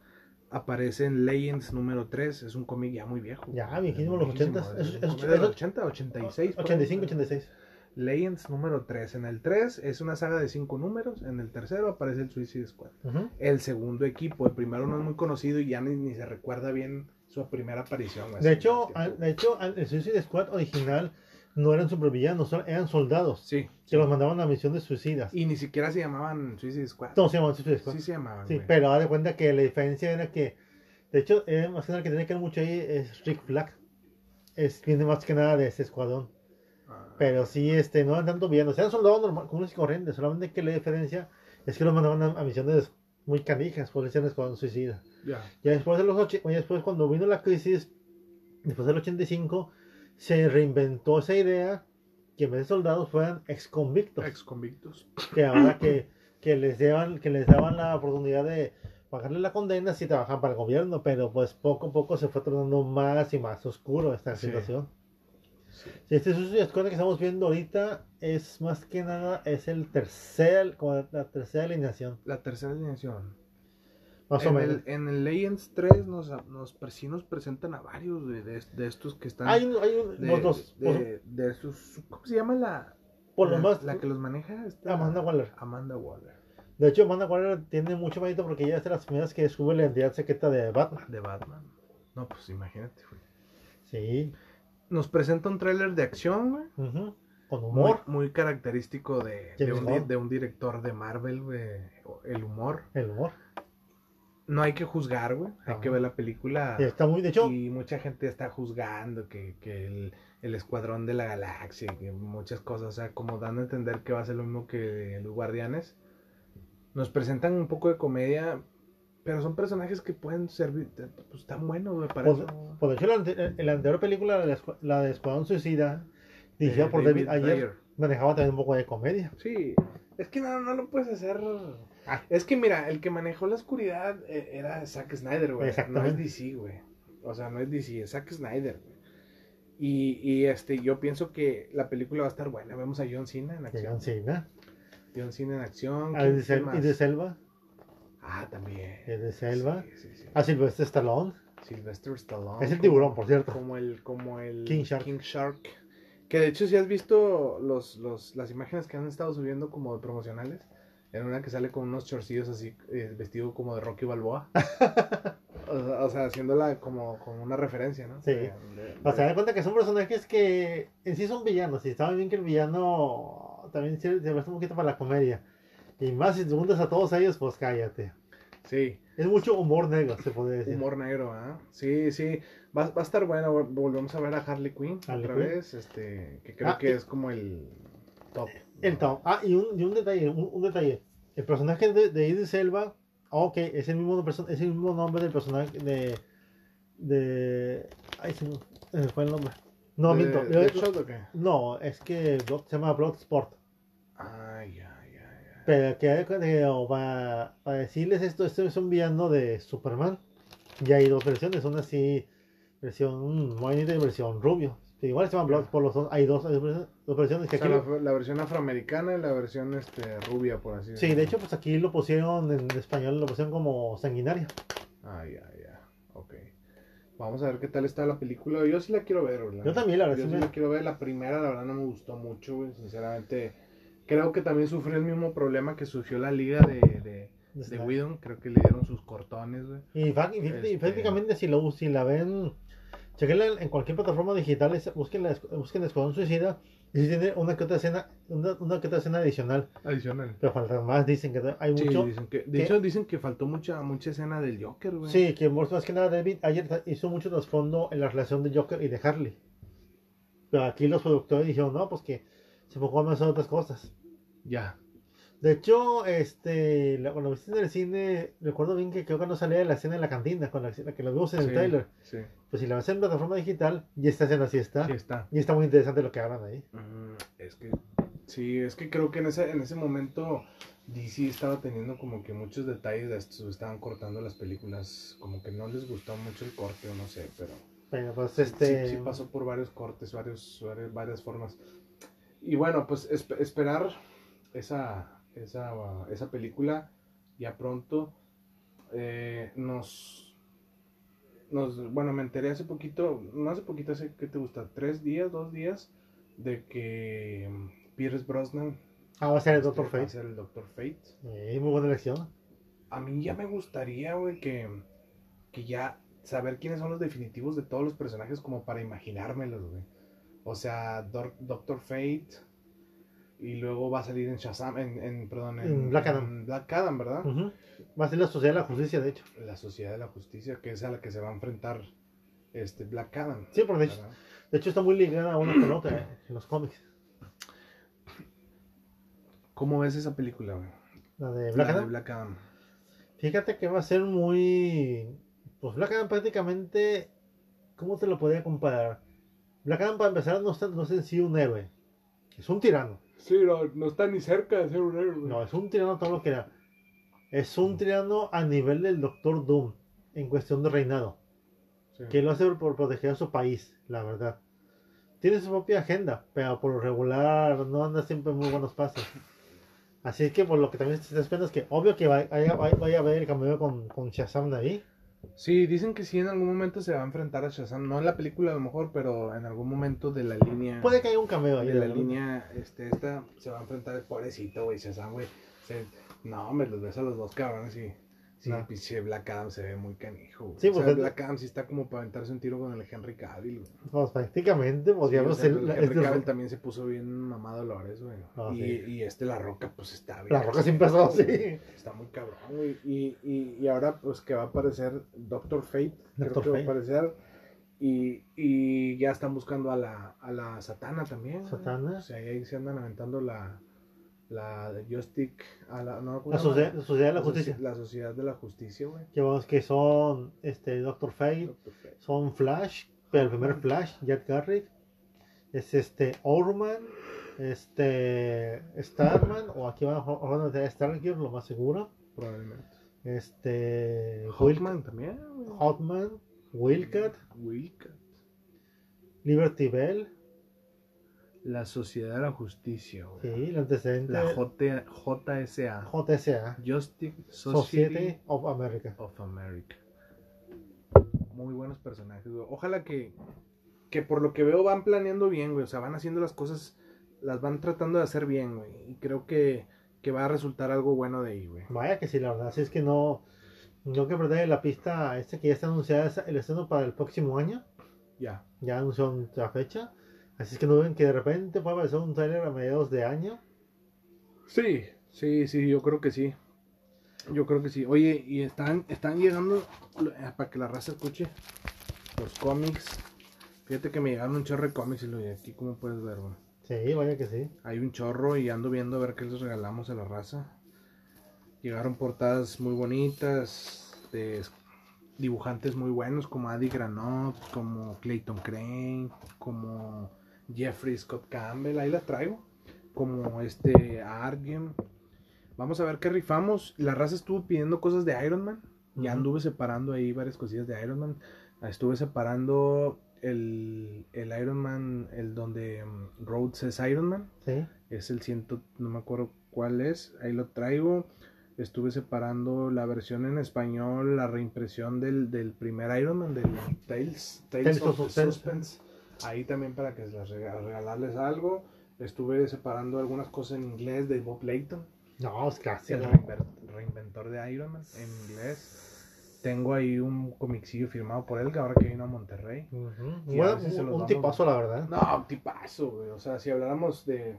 A: aparece en Legends número 3, es un cómic ya muy viejo.
B: Ya, viejísimo, los
A: Viejísimo,
B: 80s.
A: es
B: Es- es- es-
A: 80, 86. por ahí.
B: 85, 86.
A: Legends número 3. En el 3 es una saga de 5 números. En el tercero aparece el Suicide Squad. El segundo equipo, el primero no es muy conocido y ya ni, ni se recuerda bien su primera aparición.
B: De hecho, de hecho, el Suicide Squad original no eran supervillanos, eran soldados
A: sí.
B: que los mandaban a misiones suicidas.
A: Y ni siquiera se llamaban Suicide Squad.
B: No, se llamaban Suicide Squad.
A: Sí se llamaban.
B: Sí,
A: güey.
B: pero haz de cuenta que la diferencia era que, de hecho, eh, más que nada que tiene que ver mucho ahí es Rick Flag. Es, viene más que nada de ese escuadrón.
A: Ah,
B: Pero sí, este, no eran tanto villanos, eran soldados normales, comunes y corrientes. Solamente que la diferencia es que los mandaban a, a misiones muy canijas, por eran escuadrón suicida.
A: ya.
B: Ya después de los och- ya después cuando vino la crisis, después del 85, se reinventó esa idea que en vez de soldados fueran ex convictos.
A: Ex convictos.
B: que ahora que, que les daban que les daban la oportunidad de pagarle la condena si trabajaban para el gobierno, pero pues poco a poco se fue tornando más y más oscuro esta
A: Sí.
B: situación. Y Este Squad que estamos viendo ahorita es más que nada es el tercer como la tercera alineación,
A: La tercera alineación.
B: Más o
A: en,
B: menos.
A: el, en el Legends 3 nos, nos, sí nos presentan a varios de, de, de estos que están.
B: Hay, hay un-
A: de,
B: dos,
A: de, de sus. ¿Cómo se llama la.
B: por lo
A: la,
B: más
A: la que los maneja?
B: Amanda Waller.
A: Amanda Waller.
B: De hecho, Amanda Waller tiene mucho mérito porque ella es de las primeras que descubre la identidad secreta de Batman.
A: De Batman. No, pues imagínate, güey.
B: Sí,
A: Nos presenta un tráiler de acción, güey.
B: con humor,
A: muy característico de, de, un, de un director de Marvel, güey. El humor.
B: el humor.
A: No hay que juzgar, güey. Hay que ver la película.
B: Y está muy, de hecho,
A: Y mucha gente está juzgando que, que el, el escuadrón de la galaxia, que muchas cosas, o sea, como dando a entender que va a ser lo mismo que los guardianes. Nos presentan un poco de comedia, pero son personajes que pueden servir, pues tan buenos, güey, para
B: Pues,
A: eso.
B: pues de hecho, la, ante- la anterior película, la la de Escuadrón Suicida, dirigida
A: De
B: por David,
A: David
B: Ayer,
A: Ayer.
B: manejaba también un poco de comedia.
A: Sí, es que no, no lo puedes hacer.
B: Ah.
A: Es que mira, el que manejó la oscuridad eh, era Zack Snyder, güey. No es. DC, güey. O sea, no es DC, es Zack Snyder, güey. Y, y este, yo pienso que la película va a estar buena. Vemos a John Cena en acción.
B: John Cena,
A: John Cena en acción.
B: a
A: ¿quién- más?
B: Idris Elba,
A: Ah, también.
B: Idris Elba,
A: Sí, sí, sí.
B: a Sylvester Stallone.
A: Sylvester Stallone.
B: Es el tiburón, por cierto.
A: Como el, como el
B: King Shark.
A: Shark. Que de hecho, si has visto los, los, las imágenes que han estado subiendo como de promocionales, en una que sale con unos chorcillos así, eh, vestido como de Rocky Balboa. o, sea, o sea, haciéndola como, como una referencia, ¿no?
B: Sí.
A: De- de-
B: O sea,
A: de-
B: da cuenta que son personajes que en sí son villanos. Y estaba bien que el villano también se, se presta un poquito para la comedia. Y más si te preguntas a todos ellos, pues cállate.
A: sí,
B: Es mucho humor negro, se puede decir.
A: humor negro, ¿ah? Sí, sí. Va, va a estar bueno. vol- Volvemos a ver a Harley Quinn
B: Harley
A: otra vez. Este, que creo
B: Ah,
A: que
B: y-
A: es como el top.
B: Tom. Ah, y un, y un detalle, un, un detalle. El personaje de, de Idris Elba, ah, ok, es el mismo es el mismo nombre del personaje de de ay, se me, fue el nombre. No,
A: ¿De-
B: miento.
A: de Deadshot o qué?
B: No, es que se llama Bloodsport.
A: Ah, ya, ya, ya.
B: Pero que que- que, o para, para decirles esto, esto es un villano de Superman. Y hay dos versiones, una así, versión morenita y versión rubio. Igual se llama Bloodsport, los dos, hay dos, hay dos versiones- dos versiones que
A: O sea,
B: aquí lo-
A: la, la versión afroamericana y la versión este, rubia, por así
B: Sí, de hecho, pues aquí lo pusieron en español, lo pusieron como sanguinaria.
A: Ah, ya, ya. Ok. Vamos a ver qué tal está la película. Yo sí la quiero ver, güey,
B: Yo también, la verdad,
A: Yo
B: sí me-
A: la quiero ver. La primera, la verdad, no me gustó mucho, güey. Sinceramente, creo que también sufrió el mismo problema que sufrió la liga de, de,
B: De.
A: Whedon, creo que le dieron sus cortones, güey.
B: Y, y- y
A: Este-
B: prácticamente si, lo, si la ven, chequenla en cualquier plataforma digital, busquen, la, busquen Escuadrón Suicida y si tiene una que otra escena, una, una que otra escena adicional,
A: Adicional.
B: pero faltan más, dicen que hay
A: Sí,
B: mucho.
A: dicen que, de
B: que-
A: hecho dicen que faltó mucha mucha escena del Joker, güey.
B: Sí, que más más que nada David ayer hizo mucho trasfondo en la relación de Joker y de Harley. Pero aquí los productores dijeron, no, pues que se enfocó más en otras cosas.
A: Ya.
B: De hecho, este, la- cuando viste en el cine, recuerdo bien que creo que no salía de la escena en la cantina, con la, la que lo vimos en el trailer.
A: Sí,
B: Pues si la ves en plataforma digital, y esta escena sí está.
A: sí está.
B: Y está muy interesante lo que hablan ahí.
A: Mm, es que sí, es que creo que en ese en ese momento DC estaba teniendo como que muchos detalles de estos, estaban cortando las películas, como que no les gustó mucho el corte o no sé, pero
B: Pero pues este.
A: sí, sí pasó por varios cortes, varios, varias, varias formas. Y bueno, pues esp- esperar esa, esa, esa película ya pronto. Eh, nos, nos, bueno, me enteré hace poquito, no hace poquito, hace, ¿qué te gusta? ¿Tres días, dos días? De que mm, Pierce Brosnan
B: Ah, va a ser el
A: este,
B: Doctor
A: va a
B: Fate.
A: ser el Doctor Fate.
B: Eh, muy buena elección.
A: A mí ya me gustaría, güey, que, que ya saber quiénes son los definitivos de todos los personajes como para imaginármelos, güey. O sea, Dor- Doctor Fate y luego va a salir en Shazam, en, en perdón, en,
B: En Black Adam.
A: en Black Adam, ¿verdad?
B: Va a ser la Sociedad de la Justicia, de hecho.
A: La Sociedad de la Justicia, que es a la que se va a enfrentar este Black Adam.
B: Sí, porque de hecho, de hecho está muy ligada una con otra eh, en los cómics.
A: ¿Cómo ves esa película, güey?
B: La de
A: La.
B: Black Adam. Fíjate que va a ser muy. Pues Black Adam prácticamente. ¿Cómo te lo podría comparar? Black Adam, para empezar, no, está, no es en sí un héroe. Es un tirano.
A: Sí, no, no está ni cerca de ser un héroe.
B: No, es un tirano todo lo que era. Es un tirano a nivel del Doctor Doom. En cuestión de reinado.
A: Sí.
B: Que lo hace por proteger a su país, la verdad. Tiene su propia agenda, pero por lo regular no anda siempre muy buenos pasos. Así que por lo que también se está esperando es que obvio que vaya, vaya, vaya a haber el cameo con, con Shazam de ahí.
A: Sí, dicen que sí en algún momento se va a enfrentar a Shazam, no en la película a lo mejor, pero en algún momento de la línea
B: Puede que haya un cameo ahí.
A: de la línea este esta se va a enfrentar el pobrecito, güey, Shazam, güey. Se- No, me los ves a los dos cabrones y sí,
B: No.
A: pinche Black Adam se ve muy canijo. güey.
B: Sí,
A: O sea,
B: pues,
A: Black Adam sí está como para aventarse un tiro con el Henry Cavill, güey.
B: Pues prácticamente
A: Sí,
B: podríamos
A: o sea, el Henry
B: este-
A: Cavill también se puso bien mamado Lores, güey.
B: Ah,
A: y,
B: sí.
A: y este La Roca, pues está bien.
B: La roca siempre ha estado así.
A: Está muy cabrón, güey. Y, y, y ahora, pues que va a aparecer Doctor Fate. creo que va a aparecer. Y, y ya están buscando a la, a la Satana también.
B: Satana.
A: O sea, ahí se andan aventando la. La de Joystick. A la, no, ¿cómo
B: La sociedad, la sociedad de la justicia.
A: La Sociedad de la Justicia, güey.
B: Que, vamos, que son este Doctor Fate,
A: Dr. Fate.
B: son Flash, pero el primer Flash, Jack Garrick, es este Overman, este Starman, o aquí van a meter Stargirl, lo más seguro.
A: Probablemente.
B: Este
A: Hawkman también,
B: Hotman, Wildcat,
A: Wildcat.
B: Liberty Bell,
A: La Sociedad de la Justicia, güey.
B: sí, el antecedente
A: La J, JSA.
B: JSA,
A: Justice
B: Society
A: Society
B: of America.
A: of America. Muy buenos personajes, güey. Ojalá que, que por lo que veo van planeando bien, güey. O sea, van haciendo las cosas, las van tratando de hacer bien, güey. Y creo que, que va a resultar algo bueno de ahí, güey.
B: Vaya que sí, la verdad, si es que no, no que perder la pista, este que ya está anunciada el estreno para el próximo año.
A: Ya.
B: ya anunció otra fecha. Así es que no ven que de repente puede aparecer un trailer a mediados de año.
A: Sí, sí, sí, yo creo que sí. Yo creo que sí. Oye, y están, están llegando, para que la raza escuche, los cómics. Fíjate que me llegaron un chorro de cómics y lo de aquí, como puedes ver, güey.
B: Sí, vaya que sí.
A: Hay un chorro y ando viendo a ver qué les regalamos a la raza. Llegaron portadas muy bonitas, de dibujantes muy buenos como Adi Granot, como Clayton Crane, como Jeffrey Scott Campbell, ahí las traigo. Como este Argen. Vamos a ver qué rifamos. La raza estuvo pidiendo cosas de Iron Man. Ya anduve separando ahí varias cosillas de Iron Man. Estuve separando el, el Iron Man, el donde mm, Rhodes es Iron Man.
B: Sí.
A: Es el ciento, no me acuerdo cuál es. Ahí lo traigo. Estuve separando la versión en español, la reimpresión del, del primer Iron Man, del Tales, Tales
B: Tales
A: of,
B: of Suspense.
A: Ahí también para que les rega- regalarles algo. Estuve separando algunas cosas en inglés de Bob Layton.
B: No, es casi.
A: El reinventor de Iron Man en inglés. Tengo ahí un comicillo firmado por él, que ahora que vino a Monterrey. A se los
B: un tipazo, la verdad.
A: No, un tipazo, güey. O sea, si habláramos de.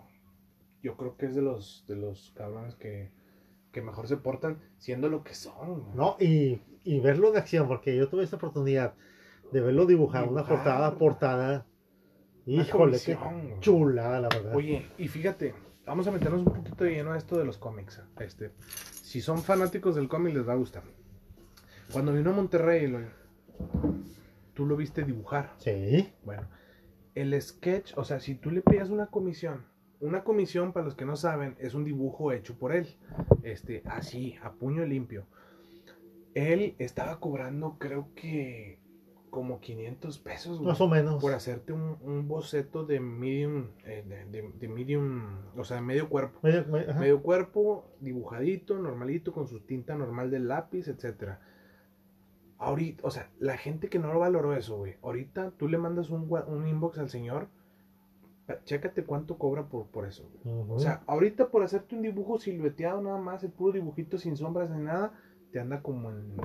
A: Yo creo que es de los, de los cabrones que, que mejor se portan siendo lo que son. güey.
B: No, y, y verlo en acción, porque yo tuve esta oportunidad de verlo dibujar, una portada, portada. Híjole, qué chulada, la verdad.
A: Oye, y fíjate, vamos a meternos un poquito de lleno a esto de los cómics. Este, si son fanáticos del cómic, les va a gustar. Cuando vino a Monterrey, lo- tú lo viste dibujar.
B: Sí,
A: Bueno, el sketch, o sea, si tú le pedías una comisión, una comisión, para los que no saben, es un dibujo hecho por él. Este, así, a puño limpio. Él estaba cobrando, creo que como 500 pesos, güey,
B: más o menos.
A: por hacerte un, un boceto de medium, eh, de, de- de medium, o sea, medio cuerpo.
B: Medio- me- ajá.
A: Medio cuerpo, dibujadito, normalito, con su tinta normal del lápiz, etcétera. Ahorita, o sea, la gente que no lo valoró eso, güey. Ahorita tú le mandas un, un inbox al señor, chécate cuánto cobra por, por eso. O sea, ahorita por hacerte un dibujo silueteado nada más, el puro dibujito sin sombras ni nada, te anda como en.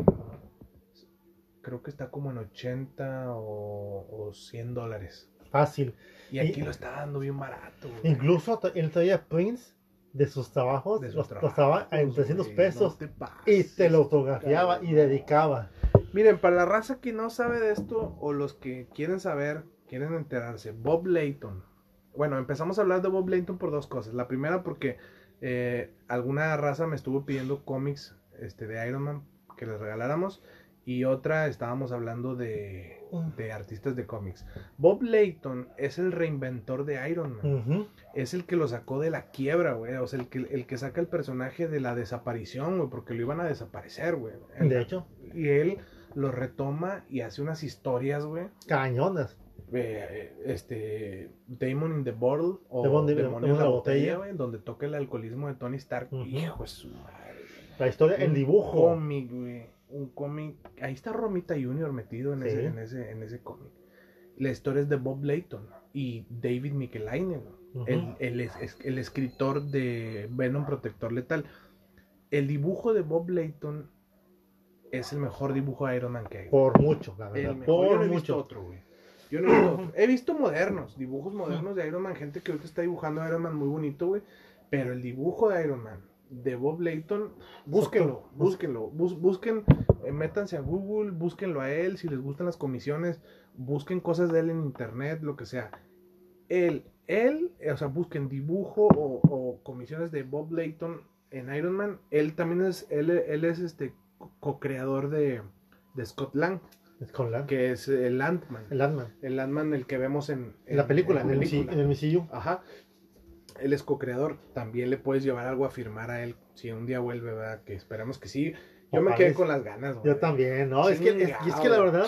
A: Creo que está como en 80 o, o 100 dólares.
B: fácil.
A: Y aquí
B: Y-
A: lo está dando bien barato, güey.
B: Incluso él traía prints de sus trabajos,
A: De sus
B: los,
A: trabajos,
B: en 300
A: güey,
B: pesos
A: no te pases,
B: y te lo autografiaba y dedicaba.
A: Miren, para la raza que no sabe de esto o los que quieren saber, quieren enterarse, Bob Layton. Bueno, empezamos a hablar de Bob Layton por dos cosas. La primera porque eh, alguna raza me estuvo pidiendo cómics este, de Iron Man que les regaláramos. Y otra estábamos hablando de, de artistas de cómics. Bob Layton es el reinventor de Iron Man. Es el que lo sacó de la quiebra, güey. O sea, el que, el que saca el personaje de la desaparición, güey. Porque lo iban a desaparecer, güey.
B: De hecho,
A: Y él lo retoma y hace unas historias, güey.
B: cañonas.
A: eh, este Damon in the Bottle o
B: Demon-
A: Demonio
B: Demon
A: en
B: en
A: la
B: la
A: botella,
B: botella.
A: güey, donde toca el alcoholismo de Tony Stark. Hijo de su madre.
B: La historia, el dibujo.
A: cómic, güey. Un cómic. Ahí está Romita Jr. metido en,
B: Sí.
A: ese, en ese, en ese cómic. La historia es de Bob Layton y David Michelainen.
B: Ujú.
A: el, el el escritor de Venom Protector Letal. El dibujo de Bob Layton es el mejor dibujo de Iron Man que hay.
B: Por mucho, la
A: El
B: verdad.
A: mejor. Yo
B: Por
A: no he visto
B: mucho.
A: otro, güey. Yo no he visto otro. He visto modernos, dibujos modernos de Iron Man, gente que ahorita está dibujando a Iron Man muy bonito, güey. Pero el dibujo de Iron Man de Bob Layton, búsquenlo, búsquenlo, bus- busquen, eh, métanse a Google, búsquenlo a él, si les gustan las comisiones, busquen cosas de él en internet, lo que sea. Él, él, eh, o sea, busquen dibujo o, o comisiones de Bob Layton en Iron Man. Él también es, él, él es este co- co-creador de, de Scott Lang,
B: Es con la-
A: que es el Ant-Man.
B: el Ant-Man.
A: El Ant-Man, el que vemos en,
B: En la película, en, el,
A: película.
B: en el MCU.
A: Ajá. Él es co-creador. También le puedes llevar algo a firmar a él. Si un día vuelve, ¿verdad? Que esperamos que sí. Yo me quedé con las ganas, güey.
B: Yo también, ¿no? Es que, es, y es que la verdad,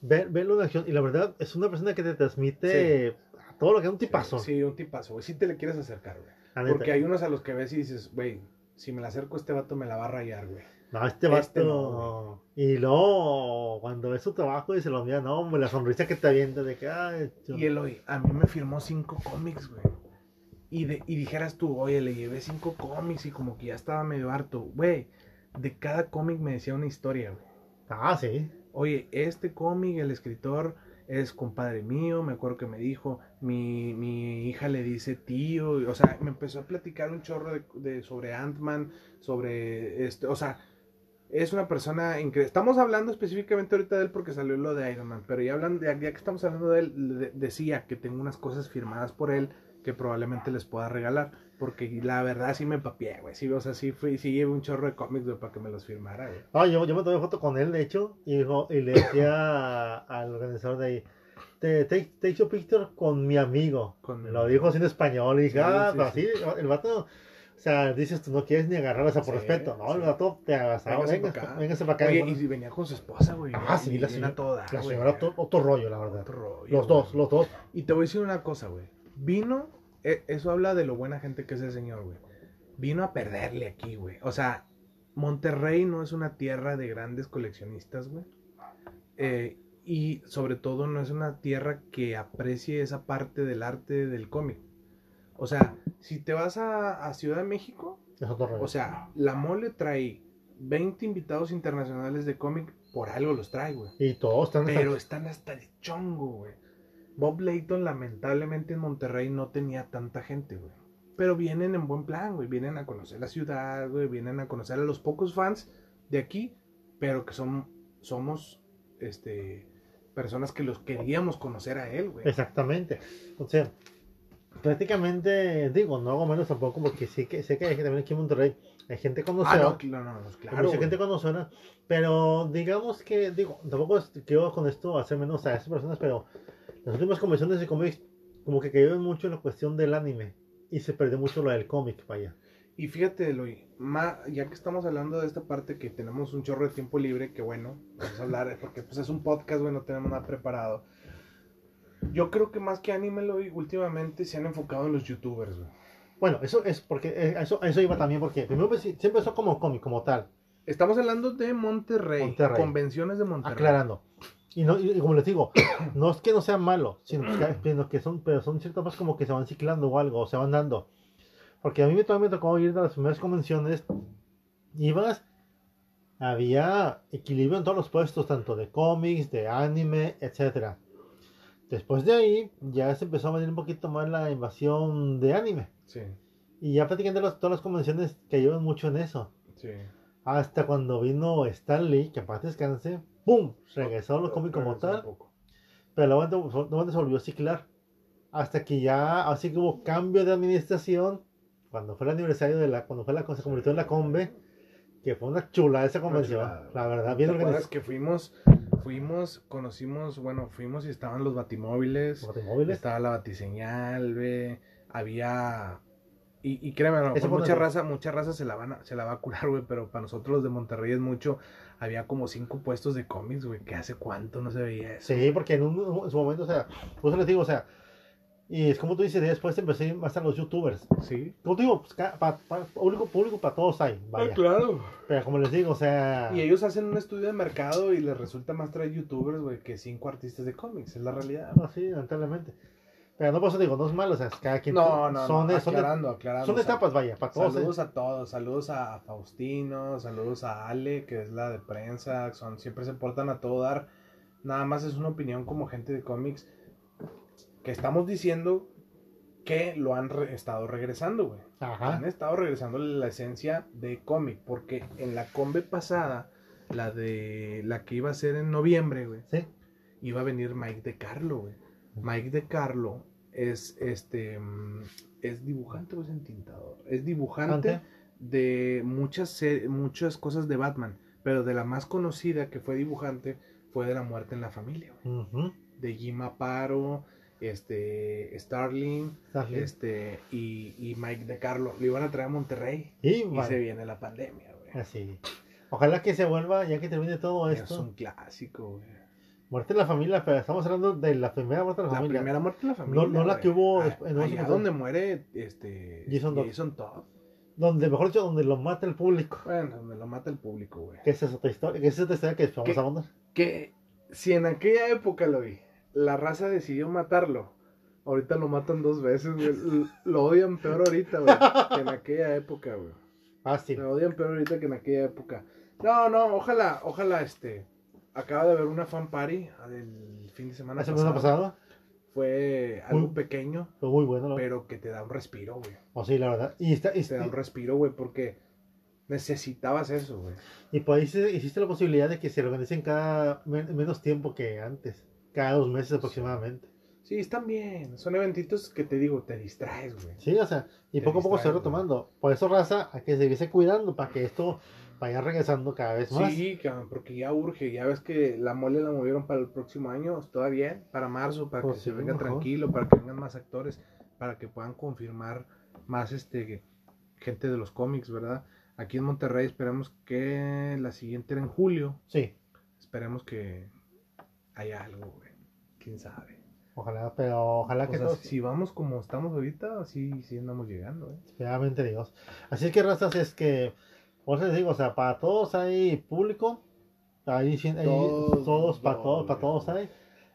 B: ver, verlo en acción, y la verdad, es una persona que te transmite a todo lo que es un tipazo.
A: Sí, un tipazo, güey. Si te le quieres acercar, güey.
B: la.
A: Porque hay unos a los que ves y dices, güey, si me le acerco este vato me la va a rayar, güey.
B: No, este vato.
A: Este no,
B: y luego, cuando ves su trabajo y se lo mira, no, hombre, la sonrisa que te avienta de que, ay, yo-
A: Y él hoy, a mí me firmó cinco cómics, güey. Y, de, y dijeras tú, oye, le llevé cinco cómics y como que ya estaba medio harto. Güey, de cada cómic me decía una historia, güey.
B: Ah, sí.
A: Oye, este cómic, el escritor es compadre mío, me acuerdo que me dijo, mi, mi hija le dice tío, y, o sea, me empezó a platicar un chorro de, de- sobre Ant-Man, sobre este, o sea, es una persona increíble. Estamos hablando específicamente ahorita de él porque salió lo de Iron Man, pero ya hablando, ya, ya que estamos hablando de él, de- decía que tengo unas cosas firmadas por él que probablemente les pueda regalar, porque la verdad sí me papié, güey, sí, o sea, sí fui, sí llevé un chorro de cómics, güey, para que me los firmara, güey.
B: Ah, yo, yo me tomé foto con él, de hecho, y, dijo- y le decía al organizador de ahí, te, take your picture con mi amigo.
A: Con mi
B: Lo
A: amigo.
B: dijo así en español, y dije,
A: Sí,
B: ah,
A: sí,
B: pero
A: sí.
B: así, el vato, o sea, dices, tú no quieres ni agarrar, o sea, por respeto, ¿no? El vato te abrazaba,
A: Véngase
B: véngase, para acá.
A: Oye, y si venía con su esposa, güey.
B: Ah, sí,
A: y
B: la señora,
A: toda,
B: la señora, otro, otro rollo, la verdad.
A: Otro rollo,
B: Los
A: güey.
B: dos, los dos.
A: Y te voy a decir una cosa, güey. Vino, eso habla de lo buena gente que es el señor, güey. Vino a perderle aquí, güey. O sea, Monterrey no es una tierra de grandes coleccionistas, güey. Eh, y sobre todo no es una tierra que aprecie esa parte del arte del cómic. O sea, si te vas a, a Ciudad de México. O sea, la mole trae 20 invitados internacionales de cómic, por algo los trae, güey.
B: y todos están
A: Pero están hasta el chongo, güey. Bob Layton, lamentablemente en Monterrey no tenía tanta gente, güey. Pero vienen en buen plan, güey. Vienen a conocer la ciudad, güey. Vienen a conocer a los pocos fans de aquí, pero que son, somos, este, personas que los queríamos conocer a él, güey.
B: Exactamente. O sea, prácticamente, digo, no hago menos tampoco porque sí que sé que hay también aquí en Monterrey hay gente
A: Ah,
B: conocida.
A: no, no, no, claro.
B: mucha
A: güey.
B: gente conocida, pero digamos que, digo, tampoco quiero con esto hacer menos a esas personas, pero las últimas convenciones de cómics como que cayeron mucho en la cuestión del anime y se perdió mucho lo del cómic, vaya.
A: Y fíjate, Eloy, ma- ya que estamos hablando de esta parte que tenemos un chorro de tiempo libre, que bueno, vamos a hablar, porque pues es un podcast, güey, no tenemos nada preparado. Yo creo que más que anime, Eloy, últimamente se han enfocado en los youtubers, güey.
B: Bueno, eso es porque, eh, eso, eso iba también porque primero pues, siempre empezó como cómic, como tal.
A: Estamos hablando de Monterrey,
B: Monterrey.
A: convenciones de Monterrey.
B: aclarando. Y, no, y como les digo, no es que no sean malos, sino que, sino que son, pero son ciertas cosas como que se van ciclando o algo, o se van dando. Porque a mí me, todavía me tocó ir a las primeras convenciones, ibas, había equilibrio en todos los puestos, tanto de cómics, de anime, etcétera. Después de ahí, ya se empezó a venir un poquito más la invasión de anime.
A: Sí,
B: Y ya prácticamente todas las convenciones cayeron mucho en eso.
A: sí.
B: Hasta cuando vino Stan Lee, que paz descanse, ¡pum! Regresó a los cómics como tal, pero luego luego se volvió a ciclar. Hasta que ya, así que hubo cambio de administración, cuando fue el aniversario de la, cuando fue la, se convirtió en la Combe, que fue una chula esa convención,
A: chulada.
B: la verdad, bien
A: ¿Te acuerdas
B: organizada.
A: que fuimos, fuimos, conocimos, bueno, fuimos y estaban los batimóviles,
B: Automóviles.
A: estaba la batiseñal, güey, había... Y, y créeme, mucha raza, mucha raza se la, van a- se la va a curar, güey, pero para nosotros los de Monterrey es mucho. Había como cinco puestos de cómics, güey, que hace cuánto no se veía eso.
B: Sí, porque en, un, en su momento, o sea, por eso les digo, o sea, y es como tú dices, después empecé más a los youtubers.
A: Sí.
B: Como te digo, pues, pa- pa- público, público para todos hay, vaya.
A: Ah, claro.
B: Pero como les digo, o sea...
A: Y ellos hacen un estudio de mercado y les resulta más traer youtubers, güey, que cinco artistas de cómics, es la realidad.
B: No, sí, lamentablemente. Pero no por eso digo, no es malo, o sea, cada quien.
A: No, no,
B: son,
A: no,
B: de- son,
A: aclarando, aclarando.
B: son etapas, vaya, para todos. ¿eh?
A: Saludos a todos, saludos a Faustino, saludos a Ale, que es la de prensa, son, siempre se portan a todo dar. Nada más es una opinión como gente de cómics que estamos diciendo que lo han re- estado regresando, güey.
B: Ajá.
A: Han estado regresando la esencia de cómic, porque en la combe pasada, la de la que iba a ser en noviembre, güey,
B: Sí.
A: iba a venir Mike de Carlo, güey. Mike de Carlo es este mm, es dibujante o es entintador. Es dibujante
B: Ante.
A: de muchas muchas cosas de Batman, pero de la más conocida que fue dibujante fue de la muerte en la familia. De Jim Aparo, este Starling,
B: Starling.
A: este y, y Mike de Carlo lo iban a traer a Monterrey
B: Y,
A: se viene la pandemia, güey.
B: así. Ojalá que se vuelva, ya que termine todo
A: Es
B: esto.
A: un clásico, güey.
B: Muerte en la familia, pero estamos hablando de la primera muerte en la,
A: La
B: familia.
A: primera muerte de la familia.
B: no la
A: güey.
B: que hubo
A: Ah,
B: no,
A: allá
B: no,
A: donde muere este
B: Jason Todd.
A: Jason Todd.
B: Donde, mejor dicho, donde lo mata el público.
A: Bueno, donde lo mata el público, güey.
B: Que esa es otra historia. Que esa es otra historia que vamos a abundar.
A: Que si en aquella época lo vi, la raza decidió matarlo. Ahorita lo matan dos veces, güey. Lo odian peor ahorita, güey. Que en aquella época, güey.
B: Fácil.
A: Lo odian peor ahorita que en aquella época. No, no, ojalá, ojalá este. Acaba de haber una fan party del fin de semana
B: La semana pasada
A: Fue algo
B: Muy-
A: pequeño,
B: fue muy bueno. ¿no?
A: pero que te da un respiro, güey.
B: O sí, la verdad. Y, está, y,
A: te da un respiro, güey, porque necesitabas eso, güey.
B: y se- existe la posibilidad de que se organicen cada men- menos tiempo que antes. Cada dos meses aproximadamente.
A: Sí, están bien. Son eventitos que te digo, te distraes, güey.
B: Sí, o sea, y poco a poco se va retomando. Por eso, raza, hay que seguirse cuidando para que esto vaya regresando cada vez más.
A: Sí, cabrón, porque ya urge. Ya ves que la mole la movieron para el próximo año. Bien, para marzo, para
B: Pues
A: que
B: sí,
A: se venga
B: mejor.
A: tranquilo, para que vengan más actores, para que puedan confirmar más este gente de los cómics, ¿verdad? Aquí en Monterrey esperemos que la siguiente era en julio.
B: Sí,
A: Esperemos que haya algo, güey. Quién sabe.
B: ojalá, pero ojalá
A: O
B: que
A: sea,
B: todos,
A: si vamos como estamos ahorita, sí, sí andamos llegando, ¿eh?
B: Dios. Así que, razas, es que, por eso les digo, o sea, para todos hay público, ahí, ahí
A: Todos,
B: todos, para todos, para todos hay.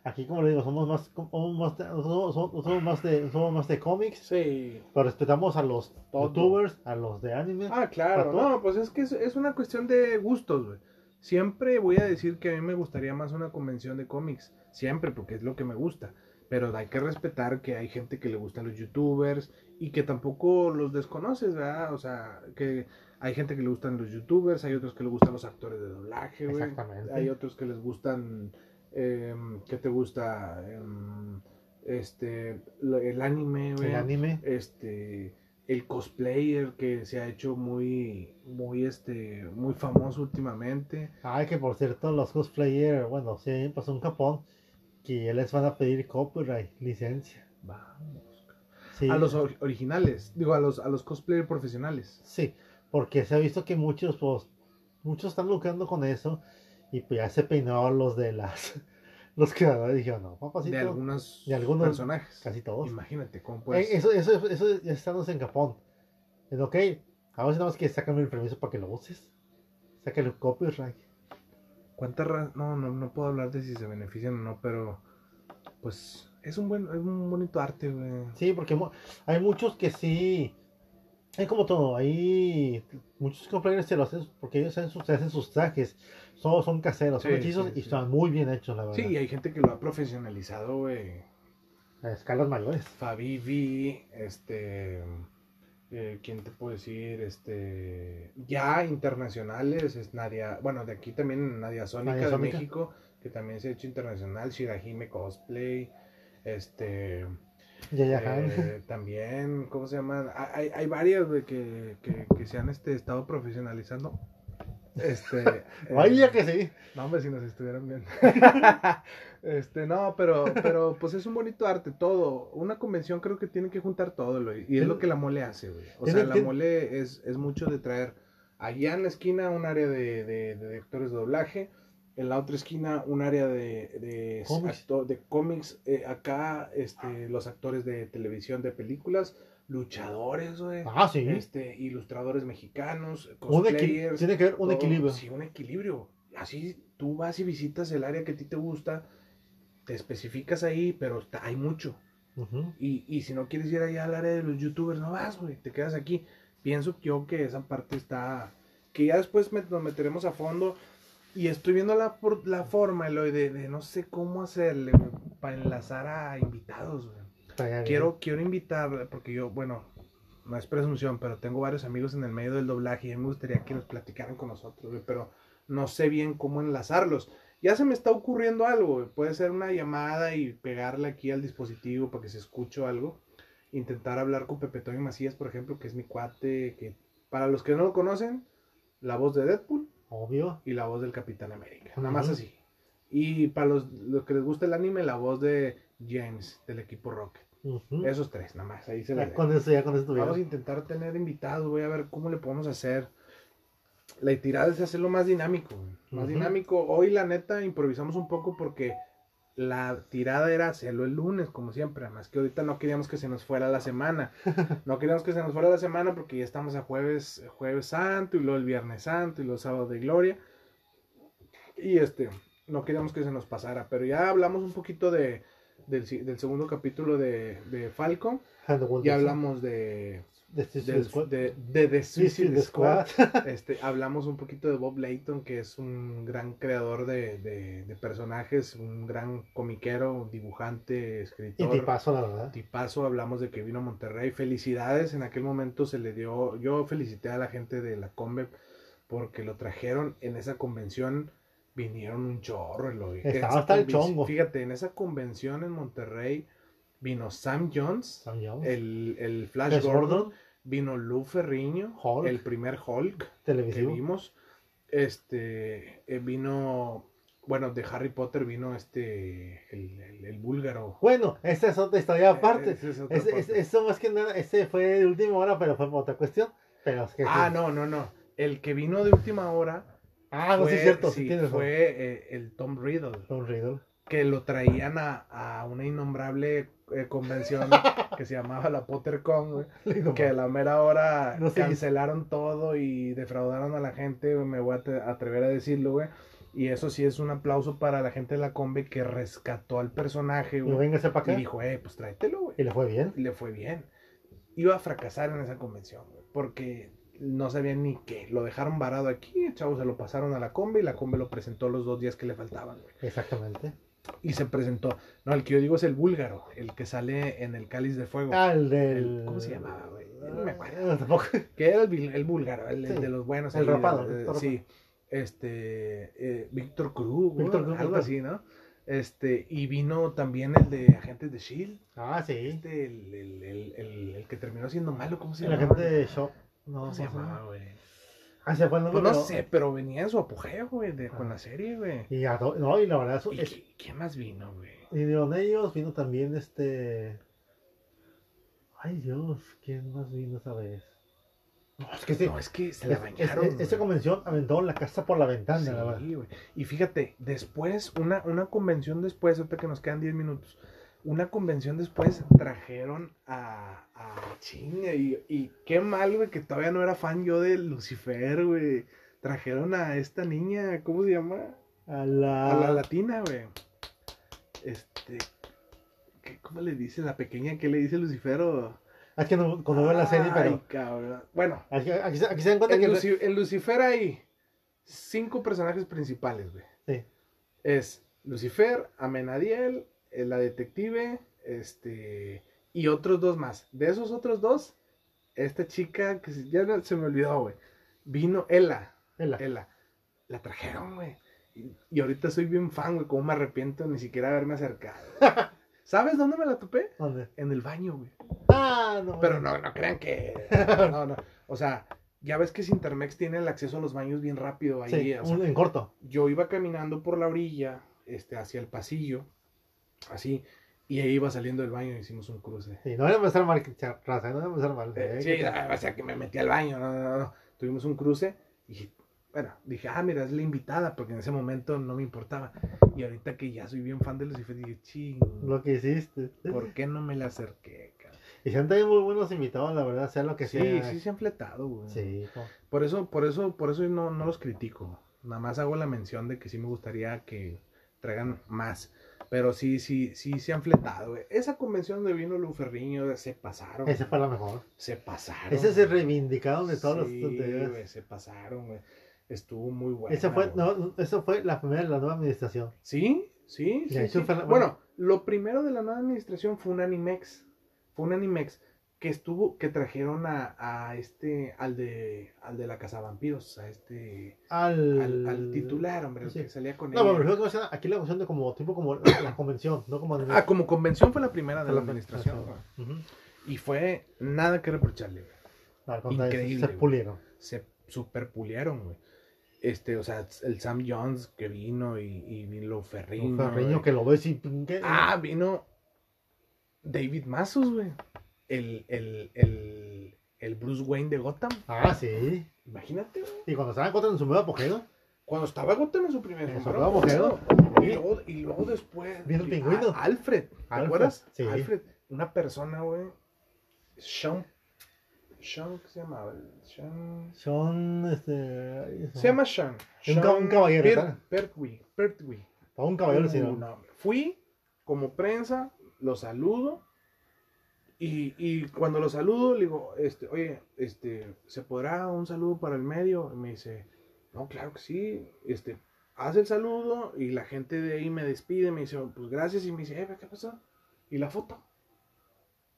B: Aquí, como le digo, somos más, somos más, de, somos, más de, somos más de cómics.
A: Sí.
B: Pero respetamos a los
A: Todo.
B: youtubers, a los de anime.
A: Ah, claro. No, pues es que es, es una cuestión de gustos, güey. Siempre voy a decir que a mí me gustaría más una convención de cómics. Siempre, porque es lo que me gusta. Pero hay que respetar que hay gente que le gustan los youtubers y que tampoco los desconoces, ¿verdad? O sea, que hay gente que le gustan los youtubers, hay otros que le gustan los actores de doblaje, güey.
B: Exactamente.
A: Hay otros que les gustan, eh, ¿qué te gusta? Em, este, el anime, güey
B: el anime.
A: este el cosplayer que se ha hecho muy muy este muy famoso últimamente
B: Ay, que por cierto, los cosplayers, bueno, sí, pasó en Japón, que ya les van a pedir copyright, licencia.
A: vamos
B: Sí,
A: a los or- originales digo a los a los cosplayer profesionales
B: sí, porque se ha visto que muchos, pues, muchos están lucrando con eso, y pues ya se peinaron los de las, los creadores dijeron, no, papacito,
A: de algunos
B: de algunos-
A: personajes
B: casi todos.
A: imagínate cómo
B: Eh,
A: puedes
B: eso, eso, eso ya estamos en Japón. Es ok, ahora sí nada más que sácame el permiso para que lo uses. Sácale el copyright.
A: cuántas ra- no, no no puedo hablar de si se benefician o no pero pues es un buen es un bonito arte güey
B: Sí, porque hay muchos que sí. Es como todo, hay muchos cosplayers se lo hacen porque ellos hacen sus, hacen sus trajes. Son, son caseros, son
A: Sí,
B: hechizos
A: sí,
B: y están muy bien hechos, la verdad.
A: sí hay gente que lo ha profesionalizado güey
B: A escalas mayores.
A: Fabivi, este, eh, ¿quién te puedo decir? Este, ya internacionales, es Nadia, bueno, de aquí también Nadia Sónica
B: Nadia
A: de
B: Sónica.
A: México, que también se ha hecho internacional, Shirahime Cosplay, este, Eh, también, ¿cómo se llaman? Hay, hay varias, güey, que, que, que se han este, estado profesionalizando. Este, eh,
B: Vaya que sí.
A: no, hombre, si nos estuvieran viendo. este, no, pero, pero pues es un bonito arte, todo. Una convención creo que tiene que juntar todo, güey. Y es lo que la mole hace, güey. O sea, la mole es, es mucho de traer allá en la esquina un área de, de, de actores de doblaje, en la otra esquina un área de, de
B: Cómics.
A: de cómics, eh, acá este, los actores de televisión, de películas, luchadores, güey.
B: Ah, sí.
A: Este, ilustradores mexicanos, cosplayers.
B: tiene que haber un
A: todo.
B: equilibrio.
A: Sí, un equilibrio. Así tú vas y visitas el área que a ti te gusta, te especificas ahí, pero está- hay mucho.
B: Ujú.
A: Y, y si no quieres ir allá al área de los youtubers, no vas, güey, te quedas aquí. Pienso yo que esa parte está, que ya después me- nos meteremos a fondo. Y estoy viendo la, por- la forma, Eloy, de, de no sé cómo hacerle, güey, para enlazar a invitados, güey.
B: Estaría bien.
A: Quiero, quiero invitar, porque yo, bueno, no es presunción, pero tengo varios amigos en el medio del doblaje y a mí me gustaría que nos platicaran con nosotros, güey, pero no sé bien cómo enlazarlos. Ya se me está ocurriendo algo, güey. puede ser una llamada y pegarle aquí al dispositivo para que se escuche algo. Intentar hablar con Pepe Toño Macías, por ejemplo, que es mi cuate, que para los que no lo conocen, la voz de Deadpool
B: Obvio.
A: y la voz del Capitán América. Nada más así. Y para los, los que les gusta el anime, la voz de James, del equipo Rocket. Esos tres, nada más. Ahí se
B: Ya con eso, ya con eso
A: Vamos a intentar tener invitados, voy a ver cómo le podemos hacer. La tirada es hacerlo más dinámico, más dinámico. Hoy la neta improvisamos un poco porque la tirada era hacerlo el lunes, como siempre. Además que ahorita no queríamos que se nos fuera la semana. No queríamos que se nos fuera la semana porque ya estamos a jueves, jueves santo y luego el viernes santo y los sábados de gloria. Y este, no queríamos que se nos pasara. Pero ya hablamos un poquito de, del, segundo capítulo de, de Falcon.
B: Is-
A: hablamos de,
B: de Suicide
A: del-
B: Squad.
A: de, de The Suicide Squad. Este, hablamos un poquito de Bob Layton, que es un gran creador de, de- de personajes, un gran comiquero, dibujante,
B: Y
A: escritor.
B: tipazo, la verdad.
A: Tipazo, hablamos de que vino a Monterrey. Felicidades, en aquel momento se le dio, yo felicité a la gente de la Conve porque lo trajeron en esa convención, vinieron un chorro. Eloy.
B: Estaba hasta el chongo.
A: Fíjate, en esa convención en Monterrey vino Sam Jones,
B: Sam Jones.
A: el, el Flash Gordon,
B: Gordon.
A: vino Lou Ferriño,
B: Hulk.
A: el primer Hulk que
B: televisivo.
A: vimos. Este eh, vino, bueno, de Harry Potter vino este el, el- el búlgaro.
B: Bueno, esa es otra historia aparte.
A: Ese es otra
B: ese-
A: parte.
B: eso más que nada, ese fue de última hora, pero fue otra cuestión. Pero es que
A: Ah,
B: sí.
A: no, no, no. El que vino de última hora
B: Ah, no, sí
A: fue,
B: es cierto,
A: sí,
B: sí
A: fue eh, el Tom Riddle,
B: Tom Riddle.
A: Que lo traían a, a una innombrable eh, convención que se llamaba la PotterCon, güey. que a la mera hora
B: No sé.
A: cancelaron todo y defraudaron a la gente, me voy a atrever a decirlo, güey. Y eso sí es un aplauso para la gente de la Combe que rescató al personaje, güey.
B: para
A: Y dijo, eh, pues tráetelo, güey.
B: Y le fue bien.
A: Y le fue bien. Iba a fracasar en esa convención, güey, porque no sabían ni qué. Lo dejaron varado aquí, el chavo se lo pasaron a la Combe y la Combe lo presentó los dos días que le faltaban, güey.
B: Exactamente.
A: Y se presentó. No, el que yo digo es el búlgaro, el que sale en el cáliz de fuego.
B: Ah, el del.
A: El- ¿cómo se llamaba, güey? No me acuerdo.
B: Ah, tampoco.
A: Que era el, el búlgaro, el, el de los buenos.
B: El
A: ahí,
B: rapado,
A: eh, sí. Este. eh, Víctor Cruz,
B: Víctor Cruz,
A: algo
B: Víctor.
A: así, ¿no? Este. Y vino también el de Agentes de Shield.
B: Ah, sí.
A: Este, el, el, el, el, el que terminó siendo malo, ¿cómo se
B: El
A: llama?
B: agente de Shop. No,
A: ¿Cómo se
B: ¿cómo
A: llamaba, güey?
B: Ah, se.
A: Pues no sé, pero venía en su apogeo, güey, de-
B: Ah.
A: con la serie, güey.
B: Y, a no, y la verdad, eso-
A: ¿Y
B: es-
A: quién más vino, güey?
B: y de ellos vino también este. Ay Dios, ¿quién más vino esa vez? No, es que sí.
A: No, es que se la
B: es-
A: bañaron.
B: es- esa
A: güey.
B: convención aventó la casa por la ventana,
A: Sí,
B: la verdad.
A: güey. Y fíjate, después, una, una convención después, ahorita que nos quedan 10 minutos, una convención después trajeron a, a Chinga y, y qué mal, güey, que todavía no era fan yo de Lucifer, güey. Trajeron a esta niña, ¿cómo se llama?
B: A la.
A: A la latina, güey. Este, ¿qué- ¿cómo le dice la pequeña? ¿Qué le dice Lucifer? o-
B: Es que no, cuando veo la serie,
A: Ay,
B: pero.
A: cabrón. Bueno,
B: Aquí, aquí se- aquí se dan cuenta
A: en,
B: que.
A: Luci- en Lucifer hay cinco personajes principales, güey.
B: Sí.
A: Es Lucifer, Amenadiel, la detective, este, y otros dos más. De esos otros dos, esta chica que ya no- se me olvidó, güey. Vino Ella,
B: Ela.
A: Ella. La trajeron, güey. Y, y ahorita soy bien fan, güey. Cómo me arrepiento ni siquiera haberme acercado. ¿Sabes dónde me la topé?
B: ¿Dónde?
A: En el baño, güey.
B: Ah, no.
A: Pero no, no crean que. No, no. O sea, ya ves que Sintermex tiene el acceso a los baños bien rápido ahí.
B: Sí,
A: o sea,
B: un- en corto.
A: yo iba caminando por la orilla, este, hacia el pasillo, así, y ahí iba saliendo del baño y hicimos un cruce.
B: Sí, no voy a empezar mal, raza, no voy a empezar mal.
A: Eh,
B: eh,
A: sí,
B: que-
A: ah, o sea, que me metí al baño, no, no, no. Tuvimos un cruce y, bueno, dije, ah, mira, es la invitada, porque en ese momento no me importaba. Y ahorita que ya soy bien fan de Lucifer, dije, ching,
B: Lo que hiciste.
A: ¿por qué no me le acerqué?
B: Y se han tenido muy buenos invitados, la verdad, sea lo que
A: Sí,
B: sea.
A: sí se han fletado, güey.
B: Sí,
A: Por eso, por eso, por eso no, no los critico. Nada más hago la mención de que sí me gustaría que traigan más. Pero sí, sí, sí se han fletado. güey. Esa convención de vino Luferriño se pasaron.
B: Ese fue la mejor.
A: Se pasaron.
B: Ese se reivindicaron de todos
A: Sí,
B: los
A: güey, se pasaron, güey. Estuvo muy bueno.
B: Esa fue, no, eso fue la primera de la nueva administración.
A: Sí, sí, sí.
B: La-
A: Bueno, lo primero de la nueva administración fue un Animex. Fue un Animex que estuvo, que trajeron a, a este, al de, al de la Casa Vampiros, a este,
B: Al,
A: al, al titular, hombre, el que salía con
B: No,
A: ella.
B: pero me refiero que aquí la cuestión de como tipo como la, convención, no como
A: Ah, como convención fue la primera de la
B: la
A: administración.
B: administración.
A: Y fue nada que reprocharle, güey. Increíble,
B: se
A: güey.
B: pulieron.
A: Se super pulieron, güey. Este, o sea, el Sam Jones que vino y, y vino Ferriño.
B: Ferriño que lo ves y.
A: Ah, vino David Mazos, güey. El, el, el, el Bruce Wayne de Gotham.
B: Ah, sí.
A: Imagínate, güey.
B: Y cuando estaban contra en su nuevo apogeo,
A: Cuando estaba Gotham en su primer
B: En su nuevo apogeo.
A: Y luego, y luego después.
B: Vino el
A: a-. Alfred. ¿Te
B: Alfred,
A: acuerdas?
B: sí.
A: Alfred. Una persona, güey. Sean. Sean, ¿qué se llamaba? Sean.
B: son este.
A: Se llama Sean. Sean
B: un caballero,
A: Per-. Pertwee. Pertwee.
B: Para un caballero, sí.
A: Fui como prensa, lo saludo. Y, y cuando lo saludo, le digo, este, oye, este, ¿se podrá un saludo para el medio? Y me dice, no, claro que sí. Este, hace el saludo y la gente de ahí me despide, me dice, pues gracias. Y me dice, eh, ¿qué pasó? ¿Y la foto?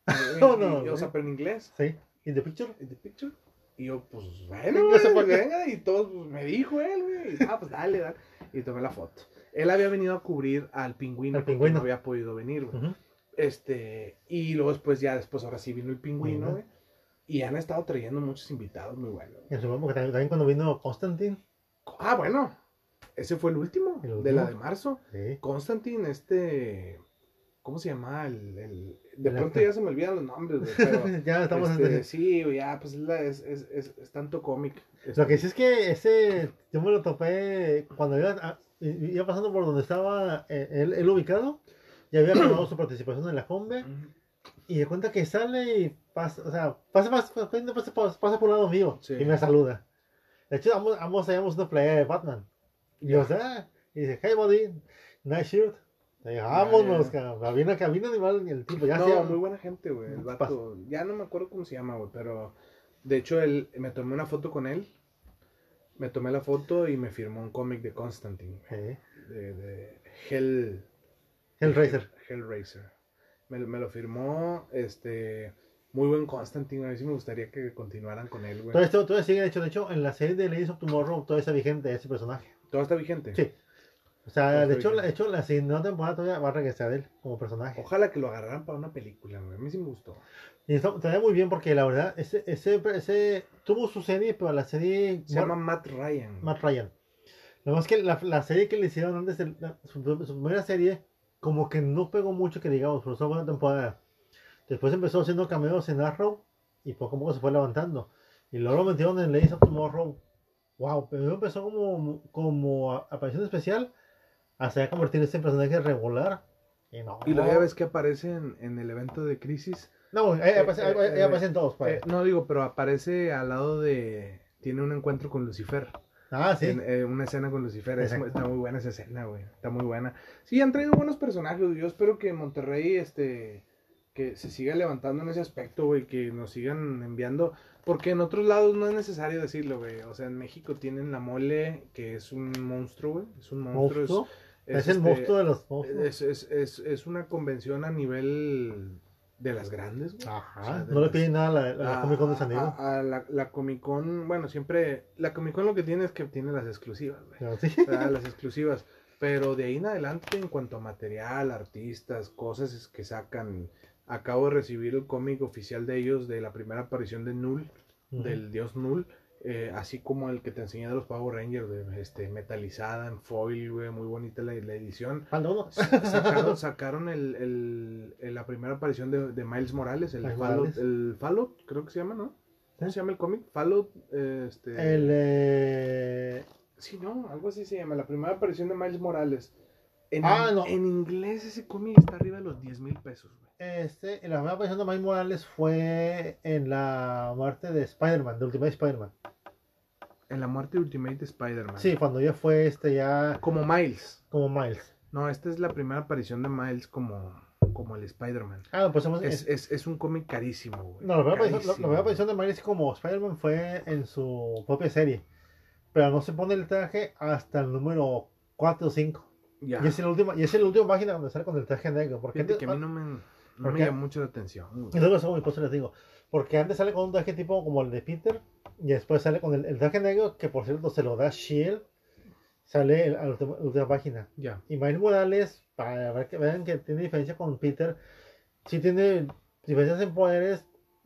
A: Y-
B: No,
A: y-
B: no,
A: y- o sea, pero en inglés.
B: Sí. ¿In the picture?
A: ¿In the picture? Y yo, pues, bueno, güey,
B: se fue.
A: venga, y todo, pues, me dijo él, güey. y, Ah, pues dale, dale. Y tomé la foto. Él había venido a cubrir al pingüino,
B: Al pingüino.
A: no había podido venir, güey. Este, y luego después, ya después, ahora sí vino el pingüino, güey. Y han estado trayendo muchos invitados muy buenos.
B: Y en su momento, porque también, cuando vino Constantine.
A: Ah, bueno, ese fue el último,
B: ¿El
A: de la de marzo.
B: Sí.
A: Constantine, este, ¿cómo se llama? El, el- de pronto ya se me olvidan los nombres, güey, pero...
B: ya estamos
A: este,
B: en
A: sí, ya, pues es, la- es, es, es- es tanto cómic.
B: Lo que sí es que ese, yo me lo topé cuando iba, iba pasando por donde estaba eh, él, él ubicado, ya había acabado su participación en la Combe, y de cuenta que sale y pasa, o sea, pasa, pasa, pasa, pasa, pasa por un lado mío,
A: Sí.
B: y me saluda. De hecho, ambos, ambos teníamos una playa de Batman. Y yo, ah, y dice, hey, buddy, nice shirt. Y dije, vámonos, una cabina animal el tipo ya
A: no,
B: hacía-
A: muy buena gente, güey. El vato. Ya no me acuerdo cómo se llama, güey. Pero de hecho, él, me tomé una foto con él. Me tomé la foto y me firmó un cómic de Constantine. De, de Hell.
B: Hellraiser.
A: Hellraiser. Me, me lo firmó. Este. Muy buen Constantine. A ver si me gustaría que continuaran con él, güey.
B: Todo esto todavía sigue, de hecho, de hecho, en la serie de Ladies of Tomorrow todavía está vigente ese personaje.
A: ¿Todo está vigente?
B: Sí. O sea, de hecho, la, de hecho, la siguiente temporada todavía va a regresar él como personaje.
A: Ojalá que lo agarraran para una película, güey. A mí sí me gustó.
B: Y está, está muy bien porque la verdad, ese, ese, ese tuvo su serie, pero la serie
A: Se llama Matt Ryan.
B: Matt Ryan. Lo más que la, la serie que le hicieron antes, de la- su, su primera serie, como que no pegó mucho que digamos, pero fue una buena temporada. Después empezó haciendo cameos en Arrow y poco a poco se fue levantando. Y luego lo metieron en Ladies of Tomorrow. Wow, primero empezó como, como aparición especial hasta ya convertirse en personaje regular. Y no.
A: Y luego ya ves que aparece en, en el evento de Crisis.
B: No, aparece- ahí- ahí
A: eh,
B: aparecen todos. pues.
A: Eh, no digo, pero aparece al lado de. Tiene un encuentro con Lucifer.
B: Ah, sí.
A: En, eh, una escena con Lucifer. Es- está muy buena esa escena, güey. Está muy buena. Sí, han traído buenos personajes. Yo espero que Monterrey, este. Que se siga levantando en ese aspecto, güey. Que nos sigan enviando. Porque en otros lados no es necesario decirlo, güey. O sea, en México tienen la mole, que es un monstruo, güey. Es un monstruo. es-
B: monstruo. Es,
A: es,
B: el
A: este,
B: monstruo de los monstruos.
A: Es, es, es, es una convención a nivel de las grandes, güey.
B: Ajá.
A: o sea, de
B: no le piden nada a la, a la
A: a-
B: Comic Con de San Diego.
A: A, a la, la Comic Con, bueno, siempre. La Comic Con lo que tiene es que tiene las exclusivas, güey.
B: Pero sí.
A: O sea, las exclusivas. Pero de ahí en adelante, en cuanto a material, artistas, cosas es que sacan. Acabo de recibir el cómic oficial de ellos de la primera aparición de Null, del dios Null. Eh, así como el que te enseñé de los Power Rangers, de, este, metalizada en foil, güey, muy bonita la, la edición.
B: Uno.
A: Sacaron, sacaron el, el- el- la primera aparición de, de Miles Morales, el Fallout, el Fallout, creo que se llama, ¿no? ¿Cómo se llama el cómic? Fallout, eh, este...
B: El. Eh...
A: Sí, no, algo así se llama, la primera aparición de Miles Morales. En,
B: Ah, no.
A: en inglés ese cómic está arriba de los 10 mil pesos, güey.
B: Este, la primera aparición de Miles Morales fue en la muerte de Spider-Man, de Ultimate Spider-Man.
A: En la muerte de Ultimate Spider-Man.
B: Sí, cuando ya fue este ya
A: Como Miles.
B: como Miles.
A: No, esta es la primera aparición de Miles como, como el Spider-Man.
B: Ah, pues hemos-
A: Es, es, es un cómic carísimo, güey.
B: no, la primera, aparición, de Miles como Spider-Man fue en su propia serie. Pero no se pone el traje hasta el número 4 o 5.
A: Ya.
B: Y es la última, y es la última página donde sale con el traje negro. Porque
A: Fíjate
B: antes,
A: que a mí no me, no
B: ¿Por
A: me llama mucho la atención. güey.
B: Y luego eso mi esposo les digo. Porque antes sale con un traje tipo como el de Peter. Y después sale con el, el traje negro, que por cierto se lo da Shield. Sale el- a la última, página.
A: Ya.
B: Y Miles Morales, para ver que vean que tiene diferencia con Peter, sí tiene diferencias en poderes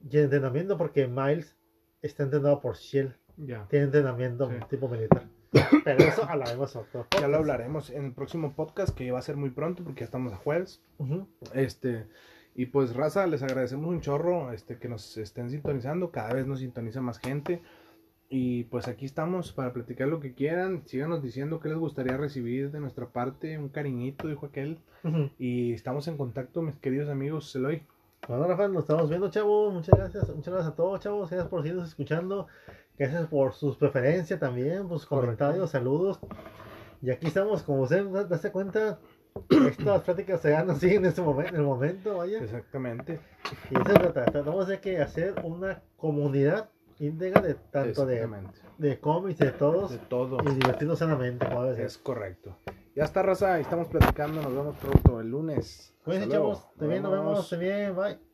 B: y en entrenamiento, porque Miles está entrenado por Shield.
A: Ya.
B: Tiene entrenamiento
A: Sí.
B: tipo militar. Pero eso hablaremos otro
A: Ya lo
B: podcast.
A: hablaremos en el próximo podcast que va a ser muy pronto porque ya estamos a jueves.
B: Ujú.
A: Este, y pues raza, les agradecemos un chorro este, que nos estén sintonizando. Cada vez nos sintoniza más gente. Y pues aquí estamos para platicar lo que quieran. Síganos diciendo qué les gustaría recibir de nuestra parte. Un cariñito, dijo aquel.
B: Ujú.
A: Y estamos en contacto, mis queridos amigos. Eloy.
B: Bueno, Rafa, nos estamos viendo, chavos. Muchas gracias. Muchas gracias a todos, chavos. Gracias por seguirnos escuchando. Gracias por sus preferencias también, por sus
A: Correcto.
B: comentarios, saludos. Y aquí estamos, como usted da- darse cuenta, estas pláticas se dan así en este momento, en el momento, vaya.
A: Exactamente.
B: Y eso se trata. Tratamos de que hacer una comunidad íntegra de tanto de, de cómics, de todos,
A: De todo.
B: y divertirnos sanamente, como.
A: Es correcto. Ya está, raza. Estamos platicando. Nos vemos pronto el lunes. Luego.
B: chavos. Te bien, nos vemos. Te bien, bye.